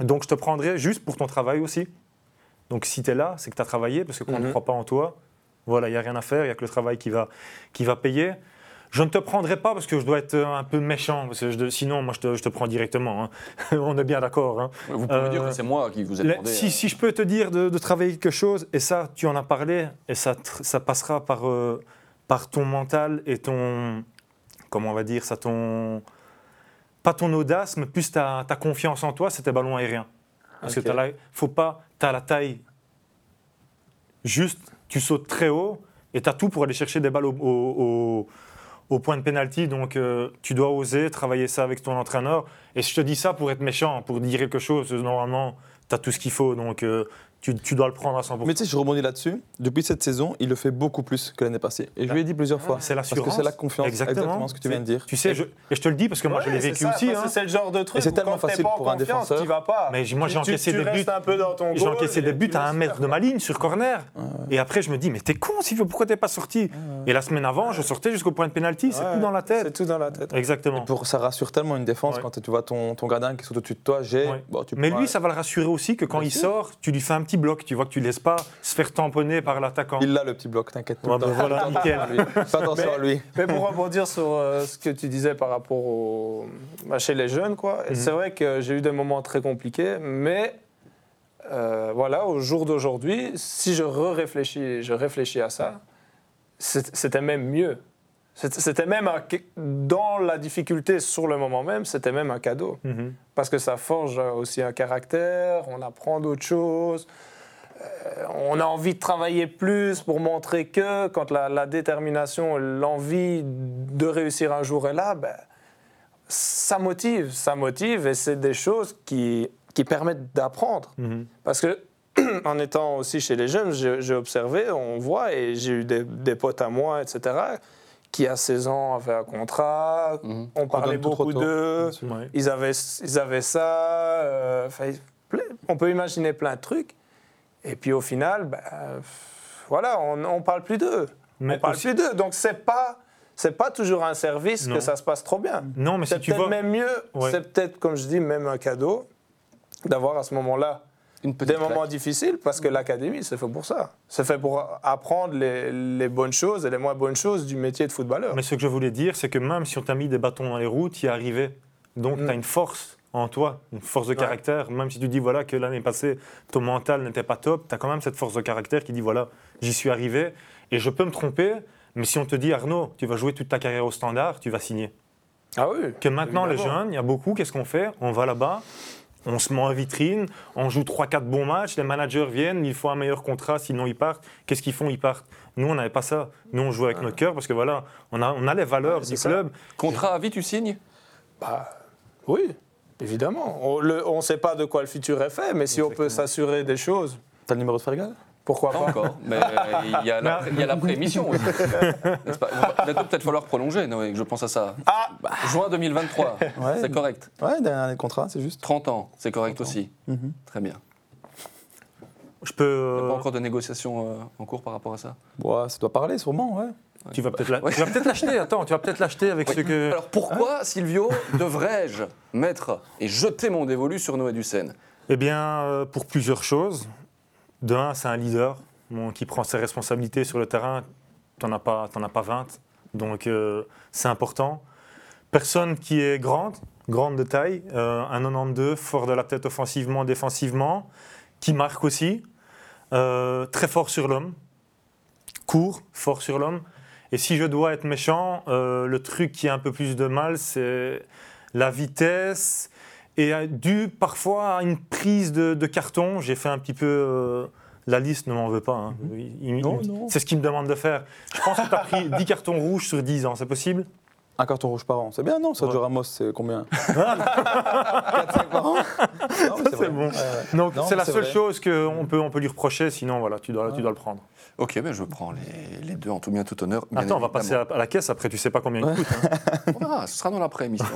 Donc je te prendrai juste pour ton travail aussi. Donc si tu es là, c'est que tu as travaillé, parce que quand on ne Mhm. croit pas en toi, voilà, il n'y a rien à faire, il n'y a que le travail qui va, qui va payer. Je ne te prendrai pas parce que je dois être un peu méchant, parce que je- sinon, moi, je te, je te prends directement. hein. [laughs] on est bien d'accord. hein. Vous pouvez Euh, dire que c'est moi qui vous ai demandé. si, euh, si je peux te dire de, de travailler quelque chose, et ça, tu en as parlé, et ça, ça passera par, euh, par ton mental et ton. Comment on va dire ça ton, Pas ton audace, mais plus ta, ta confiance en toi, c'est tes ballons aériens. Parce que tu as, faut pas. Tu as la taille juste, tu sautes très haut, et tu as tout pour aller chercher des balles au, au- au- au point de pénalty. Donc, euh, tu dois oser travailler ça avec ton entraîneur. Et je te dis ça pour être méchant, pour dire quelque chose. Normalement, tu as tout ce qu'il faut. Donc, euh, tu, tu dois le prendre à 100%. Mais tu sais, je rebondis là-dessus. Depuis cette saison, il le fait beaucoup plus que l'année passée. Et je lui ai dit plusieurs fois. c'est Parce que l'assurance. c'est la confiance. Exactement. ce que tu viens de dire. Tu sais, je, et je te le dis parce que moi, je l'ai c'est vécu ça, aussi. hein. C'est le genre de truc. Et c'est tellement facile pas en pour un défenseur. t'y vas pas. Mais moi, j'ai Tu- tu- encaissé tu des buts. restes un peu dans ton J'ai encaissé des buts tu à un mètre de ma ligne sur corner. Et après, je me dis, mais t'es con, Sylvio, pourquoi t'es pas sorti Et la semaine avant, je sortais jusqu'au point de pénalty, c'est tout dans la C'est tête. tout dans la tête. Exactement. Pour, ça rassure tellement une défense quand tu vois ton, ton gardien qui saute au-dessus de toi. J'ai. Ouais. bon, tu Mais lui, ça va le rassurer aussi que quand il sort, tu lui fais un petit bloc. Tu vois que tu laisses pas se faire tamponner par l'attaquant. Il a le petit bloc, t'inquiète. tout Ouais, ben voilà, Fais nickel. attention à lui. Fais attention à lui. Mais pour rebondir sur euh, ce que tu disais par rapport au, bah, chez les jeunes, quoi, Mhm. c'est vrai que j'ai eu des moments très compliqués, mais euh, voilà, au jour d'aujourd'hui, si je réfléchis, je réfléchis à ça, c'était même mieux. C'était même un- dans la difficulté sur le moment même, c'était même un cadeau Mhm. parce que ça forge aussi un caractère, on apprend d'autres choses, euh, on a envie de travailler plus pour montrer que quand la, la détermination, l'envie de réussir un jour est là, ben, ça motive, ça motive et c'est des choses qui, qui permettent d'apprendre. Mhm. Parce que [clears throat] en étant aussi chez les jeunes, j'ai j'ai observé, on voit, et j'ai eu des, des potes à moi, etc., qui à 16 ans avaient un contrat, Mhm. on parlait beaucoup d'eux, Ouais. ils avaient, ils avaient ça, euh, on peut imaginer plein de trucs. Et puis au final, ben, voilà, on ne parle plus d'eux. Mais on parle aussi- plus d'eux. Donc c'est pas, c'est pas toujours un service Non. que ça se passe trop bien. Non, mais C'est si peut-être vois. même mieux, Ouais. c'est peut-être, comme je dis, même un cadeau d'avoir à ce moment-là Une petite des moments difficiles parce que l'académie, c'est fait pour ça. C'est fait pour apprendre les, les bonnes choses et les moins bonnes choses du métier de footballeur. Mais ce que je voulais dire, c'est que même si on t'a mis des bâtons dans les roues, tu y es arrivé. Donc, Mm. tu as une force en toi, une force de Ouais. caractère. Même si tu dis voilà, que l'année passée, ton mental n'était pas top, tu as quand même cette force de caractère qui dit voilà, j'y suis arrivé. Et je peux me tromper, mais si on te dit Arnaud, tu vas jouer toute ta carrière au standard, tu vas signer. Ah oui. Que maintenant, les jeunes, il y a beaucoup, qu'est-ce qu'on fait? On va là-bas, on se met en vitrine, on joue 3-4 bons matchs, les managers viennent, il faut un meilleur contrat, sinon ils partent. Qu'est-ce qu'ils font? Ils partent. Nous, on n'avait pas ça. Nous, on jouait avec notre cœur parce que voilà, on a, on a les valeurs du ça. club. Contrat à vie, tu signes? Bah, oui, évidemment. On ne sait pas de quoi le futur est fait, mais si on peut s'assurer des choses, T'as le numéro de Fergal pourquoi Pas pas encore, mais il y a la- il y a l'après-émission aussi. Il va bientôt peut-être falloir prolonger, Noé, je pense à ça. Ah Juin 2023, Ouais. c'est correct. Ouais, dernière année de contrat, c'est juste. 30 ans, c'est correct aussi. Mhm. Très bien. Je peux. Il n'y a euh, pas encore de négociations euh, en cours par rapport à ça? Bon, ça doit parler, sûrement, ouais. Tu vas peut-être la- Ouais. tu vas peut-être l'acheter. Attends, tu vas peut-être l'acheter avec ce que. Alors pourquoi, Silvio, devrais-je mettre et jeter mon dévolu sur Noé Ducène Eh bien, euh, pour plusieurs choses. De un, c'est un leader qui prend ses responsabilités sur le terrain. Tu n'en as, pas- as pas 20. Donc, euh, c'est important. Personne qui est grande, grande de taille, euh, un 92, fort de la tête offensivement, défensivement, qui marque aussi. Euh, très fort sur l'homme. Court, fort sur l'homme. Et si je dois être méchant, euh, le truc qui a un peu plus de mal, c'est la vitesse et euh, dû parfois à une prise de, de carton. J'ai fait un petit peu. euh, la liste ne m'en veut pas. hein. Non. C'est ce qu'il me demande de faire. Je pense que tu as pris 10 cartons rouges sur 10 ans, c'est possible? Un carton rouge par an, c'est bien, non? Sergio Ouais. Ramos, c'est combien? 4-5 par an c'est bon. Ouais, ouais. Donc Non, c'est la c'est seule vrai. chose qu'on peut, on peut lui reprocher, sinon voilà, tu dois, tu dois le prendre. Ok, mais je prends les, les deux en tout bien tout honneur. bien Attends, on va passer à, à la caisse après, tu sais pas combien il coûte. hein. [laughs] On verra, ce sera dans l'après-émission.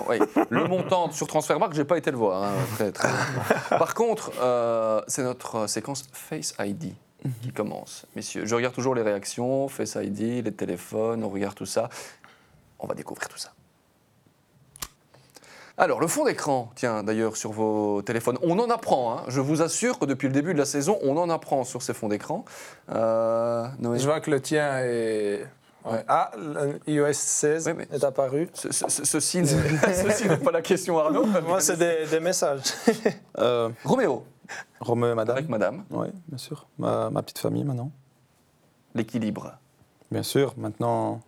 Le montant sur Transfermarkt, j'ai pas été le voir. hein, très, très honnêtement. Par contre, euh, c'est notre euh, séquence Face ID qui commence. Messieurs, je regarde toujours les réactions, Face ID, les téléphones, on regarde tout ça. On va découvrir tout ça. Alors, le fond d'écran, tiens, d'ailleurs, sur vos téléphones, on en apprend. hein. Je vous assure que depuis le début de la saison, on en apprend sur ces fonds d'écran. Euh, Je vois que le tien est. ouais. Ah, iOS 16 Oui, mais- est apparu. Ce- ce- ce- Ceci n'est [laughs] ceci n'est pas la question, Arnaud. [laughs] Moi, c'est des, des messages. [laughs] Euh, Roméo, Roméo et Madame. avec madame, Oui, bien sûr. Ma, ma petite famille maintenant. l'équilibre. Bien sûr. Maintenant,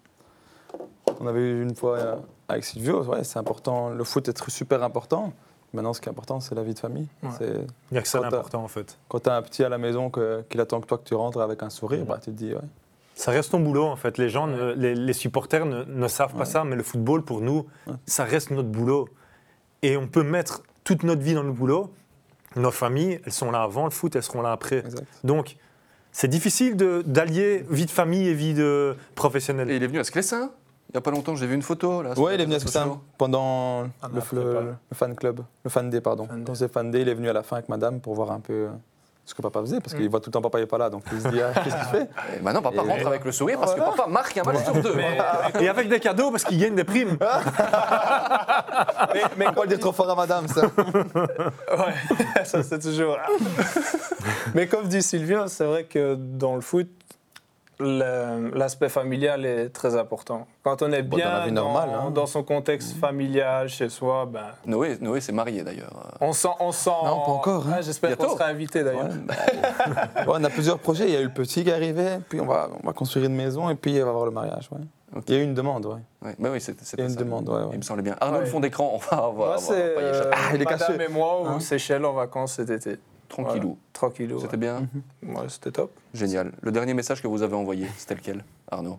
on avait eu une fois euh, avec Silvio. Ouais, c'est important. Le foot est super important. Maintenant, ce qui est important, c'est la vie de famille. Ouais. C'est Il n'y a que ça en fait. quand tu as un petit à la maison qu'il attend que toi que tu rentres avec un sourire, bah, tu te dis ouais. Ça reste ton boulot en fait. Les gens, ne- les, les supporters ne, ne savent pas ça, mais le football pour nous, Ouais. ça reste notre boulot. Et on peut mettre toute notre vie dans le boulot. Nos familles, elles sont là avant le foot, elles seront là après. Exact. Donc, c'est difficile d'allier vie de famille et vie de professionnelle. Et il est venu à Sclessin Il n'y a pas longtemps, j'ai vu une photo. Là, Ouais, il est venu à pendant Ah, le, fan club, le fan day, pardon. Fan day. Quand c'est fan day, il est venu à la fin avec madame pour voir un peu euh, ce que papa faisait, parce Mm. qu'il voit tout le temps papa n'est pas là, donc il se dit ah, qu'est-ce qu'il fait? [laughs] Et maintenant, papa Et- rentre avec le sourire parce que papa marque un match sur deux. Et avec des cadeaux parce qu'ils gagnent des primes. [laughs] mais, mais pas le dire trop fort à madame, ça. [laughs] Ouais, ça c'est toujours. Mais comme dit Sylvia, c'est vrai que dans le foot, l'aspect familial est très important. Quand on est Bon, dans bien dans, normale, hein. dans son contexte familial, chez soi, ben, Noé, Noé s'est marié d'ailleurs. on sent. On sent Non, pas encore, hein. Ah, J'espère qu'on sera invité d'ailleurs. Ouais, bah, [laughs] ouais, on a plusieurs projets. Il y a eu le petit qui est arrivé, puis on va, on va construire une maison, et puis il va y avoir le mariage. ouais. Il y a eu une demande, ouais. Ouais, bah oui, c'était a une ça. demande, ouais, ouais. Il me semblait bien. Arnaud, Ouais. le fond d'écran, on va, on va, on Moi, va y euh, il est Madame cassé. et moi Hein Seychelles en vacances cet été. Tranquillou. Voilà, Tranquillou. C'était ouais. bien Ouais, c'était top. Génial. Le dernier message que vous avez envoyé, c'était lequel, Arnaud?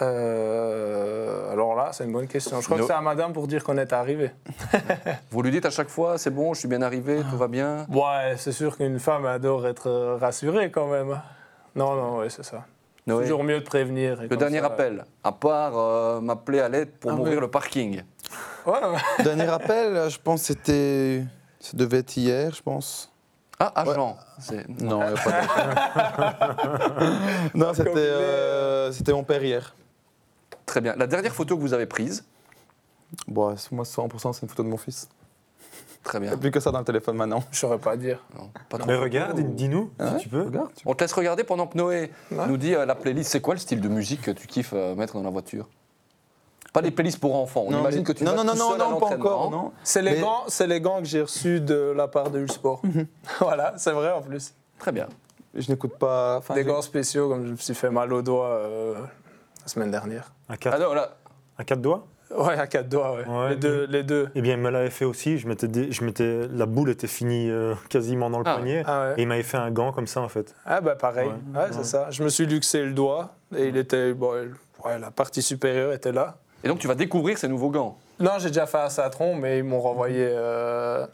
Euh, alors là, c'est une bonne question. Je crois No. que c'est à madame pour dire qu'on est arrivé. [laughs] [laughs] Vous lui dites à chaque fois, c'est bon, je suis bien arrivé, tout va bien Ouais, c'est sûr qu'une femme adore être euh, rassurée quand même. Non, non, ouais, c'est ça. Noé, Toujours mieux de prévenir. et le dernier ça- appel, à part euh, m'appeler à l'aide pour Ah m'ouvrir oui. le parking. Ouais, ouais. Dernier [laughs] appel, je pense que c'était. Ça devait être hier, je pense. Ah, agent. C'est- Non, il n'y a pas de. [laughs] non, c'était euh, c'était mon père hier. Très bien. La dernière photo que vous avez prise, Bon, moi, 100%, c'est une photo de mon fils. très Il n'y bien. a plus que ça dans le téléphone maintenant. Je saurais pas dire. Non, pas trop. Mais regarde, dis-nous Ah si ouais tu peux. Regarde. tu- On te laisse regarder pendant que Noé Ouais. nous dit euh, la playlist. C'est quoi le style de musique que tu kiffes euh, mettre dans la voiture? Pas des playlists pour enfants. On Non, imagine mais- que tu non, vas non, non, tout non, seul à non, pas encore. Non. C'est les, Mais- gants, c'est les gants que j'ai reçus de la part de Ulsport. [laughs] voilà, c'est vrai en plus. Très bien. Je n'écoute pas. enfin, Des j'ai- gants spéciaux, comme je me suis fait mal au doigt euh, la semaine dernière. À quatre, Alors là, à quatre doigts Ouais, à quatre doigts, ouais. Ouais. les, deux, les deux. Eh bien, il me l'avait fait aussi. Je m'étais, dé- je m'étais, la boule était finie euh, quasiment dans le Ah, poignet. Ah, Et il m'avait fait un gant comme ça, en fait. Ah, bah pareil. Ouais. Ouais, c'est ça. Je me suis luxé le doigt et il était. Bon, ouais, la partie supérieure était là. Et donc tu vas découvrir ces nouveaux gants. Non, j'ai déjà fait un Satron, mais ils m'ont renvoyé. euh,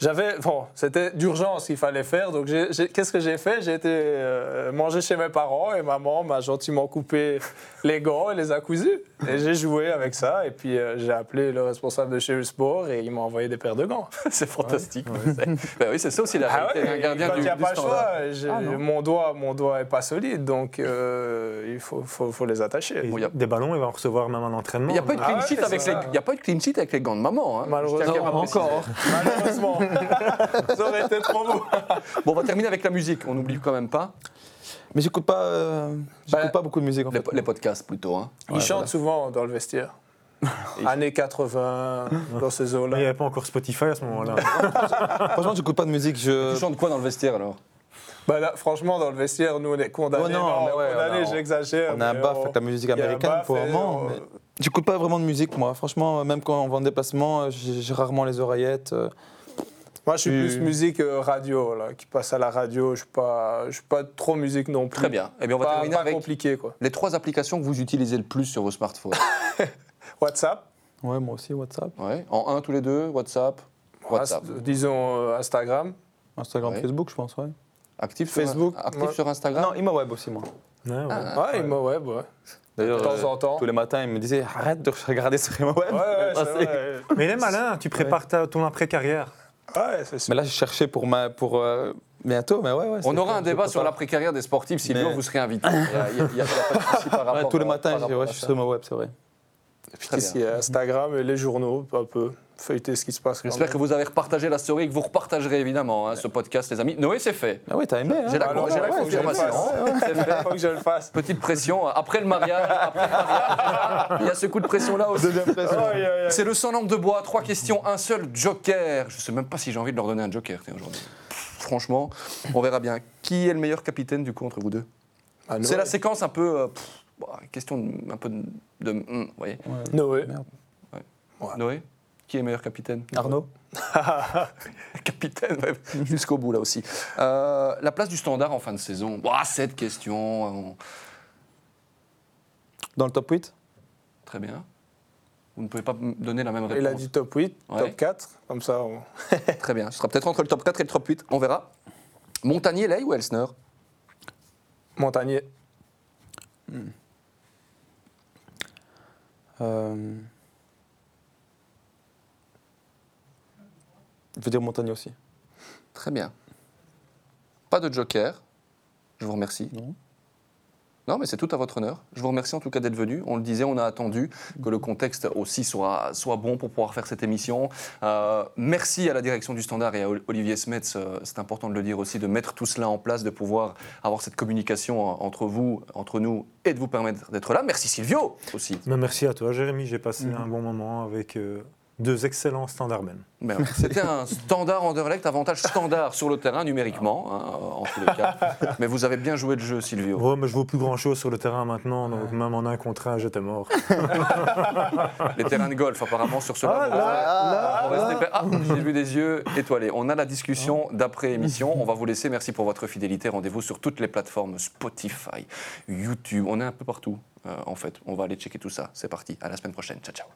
J'avais. Bon, c'était d'urgence qu'il fallait faire. Donc, j'ai- j'ai- qu'est-ce que j'ai fait? J'ai été euh, manger chez mes parents et maman m'a gentiment coupé [laughs] les gants et les a cousus. Et j'ai joué avec ça. Et puis, euh, j'ai appelé le responsable de chez Usport et il m'a envoyé des paires de gants. [laughs] c'est fantastique. C'est- [laughs] Ben oui, c'est ça aussi la Ah réalité ouais, gardien quand il n'y a du pas le choix, j'ai- Ah mon, doigt, mon doigt est pas solide. Donc, euh, il faut, faut, faut les attacher. Bon, y a- Des ballons, il va en recevoir même en entraînement. Il n'y a pas eu de Ah clean sheet avec les, il y a pas eu de clean sheet avec les gants de maman. Hein. Malheureusement, encore. Malheureusement. [laughs] ça aurait été trop beau. Bon, on va terminer avec la musique. On n'oublie quand même pas Mais j'écoute pas, euh, j'écoute Bah, pas beaucoup de musique en les, fait. les podcasts plutôt. Hein. Il Ouais, chante voilà. souvent dans le vestiaire. [laughs] Années 80, dans ces Mais il n'y eaux-là. avait pas encore Spotify à ce moment-là. [laughs] Franchement, j'écoute pas de musique. Je... Tu chantes quoi dans le vestiaire alors? Bah là, franchement, dans le vestiaire, nous, on est condamnés. Oh non, mais ouais, condamnés, on a- j'exagère. On a un mais baf on- avec la musique américaine pour le moment. on- mais J'écoute pas vraiment de musique moi. Franchement, même quand on va en déplacement, euh, j'ai j'ai rarement les oreillettes. euh. Moi, je suis plus musique euh, radio, là, qui passe à la radio. Je suis pas, je suis pas trop musique non plus. Très bien. Eh bien, on va Pas, terminer pas avec compliqué, quoi. les trois applications que vous utilisez le plus sur vos smartphones. [laughs] WhatsApp. Ouais, moi aussi, WhatsApp. Ouais. En un tous les deux, WhatsApp. WhatsApp. Ast- disons euh, Instagram. Instagram, Ouais. Facebook, je pense, ouais. Actif Facebook, sur, actif moi- sur Instagram. Non, ImaWeb aussi, moi. Ouais, ouais. Ah, ouais, il m'a- ouais. D'ailleurs, De temps euh, en temps. tous les matins, il me disait arrête de regarder sur ImaWeb. Ouais, ouais, Ah, [laughs] c'est- vrai. Mais il est malin, tu prépares ta- ton après-carrière. Ouais, c'est sûr. Mais là, j'ai cherché pour, ma, pour euh, bientôt, mais ouais, ouais. On aura un débat je sur l'après-carrière des sportifs. Silvio, Mais- vous serez invité. Il n'y a, il y a- il y a pas de souci par [laughs] Ouais, rapport tous les matins, je suis sur ImaWeb, c'est vrai. Puis Instagram et les journaux, un peu feuilleter ce qui se passe. J'espère que vous avez repartagé la story et que vous repartagerez évidemment hein, ce podcast, les amis. Noé, c'est fait. Ah oui, t'as aimé. hein J'ai la, j'ai la ouais, je le confirmation. fasse. C'est fait. Faut que je le fasse. Petite pression. Après le mariage, après le mariage, il y a ce coup de pression-là aussi. C'est le sans lampe de bois. Trois questions, un seul joker. Je sais même pas si j'ai envie de leur donner un joker aujourd'hui. Franchement, on verra bien. Qui est le meilleur capitaine du coup entre vous deux? Ah, C'est Noé. la séquence un peu. euh, pff, bah, question de- un peu de. de- hum, vous voyez. Noé. Noé? Qui est meilleur capitaine Arnaud [laughs] Capitaine, ouais, jusqu'au bout là aussi. Euh, la place du standard en fin de saison. Bah, cette question. on- Dans le top 8 Très bien. Vous ne pouvez pas me donner la même réponse. Il a dit top 8, Ouais. top 4. Comme ça, on- [laughs] Très bien. Ce sera peut-être entre le top 4 et le top 8. On verra. Montagnier, Ley ou Elsner? Montagnier. Euh, Je veux dire Montagne aussi. Très bien. Pas de joker. Je vous remercie. Non. Non, mais c'est tout à votre honneur. Je vous remercie en tout cas d'être venu. On le disait, on a attendu que le contexte aussi soit, soit bon pour pouvoir faire cette émission. Euh, merci à la direction du Standard et à Ol- Olivier Smets, euh, c'est important de le dire aussi, de mettre tout cela en place, de pouvoir avoir cette communication en- entre vous, entre nous, et de vous permettre d'être là. Merci Silvio aussi. Mais merci à toi, Jérémy. J'ai passé Mhm. un bon moment avec euh, deux excellents standardmen. C'était un standard Anderlecht, avantage standard sur le terrain numériquement, hein, en tous les cas. Mais vous avez bien joué le jeu, Silvio. Ouais, mais je vaux plus grand chose sur le terrain maintenant, donc même en un contre un, j'étais mort. [laughs] Les terrains de golf, apparemment, sur cela. Ah, là, épais. Ah, j'ai vu des yeux étoilés. On a la discussion d'après émission. On va vous laisser. Merci pour votre fidélité. Rendez-vous sur toutes les plateformes Spotify, YouTube. On est un peu partout, euh, en fait. On va aller checker tout ça. C'est parti. À la semaine prochaine. Ciao, ciao.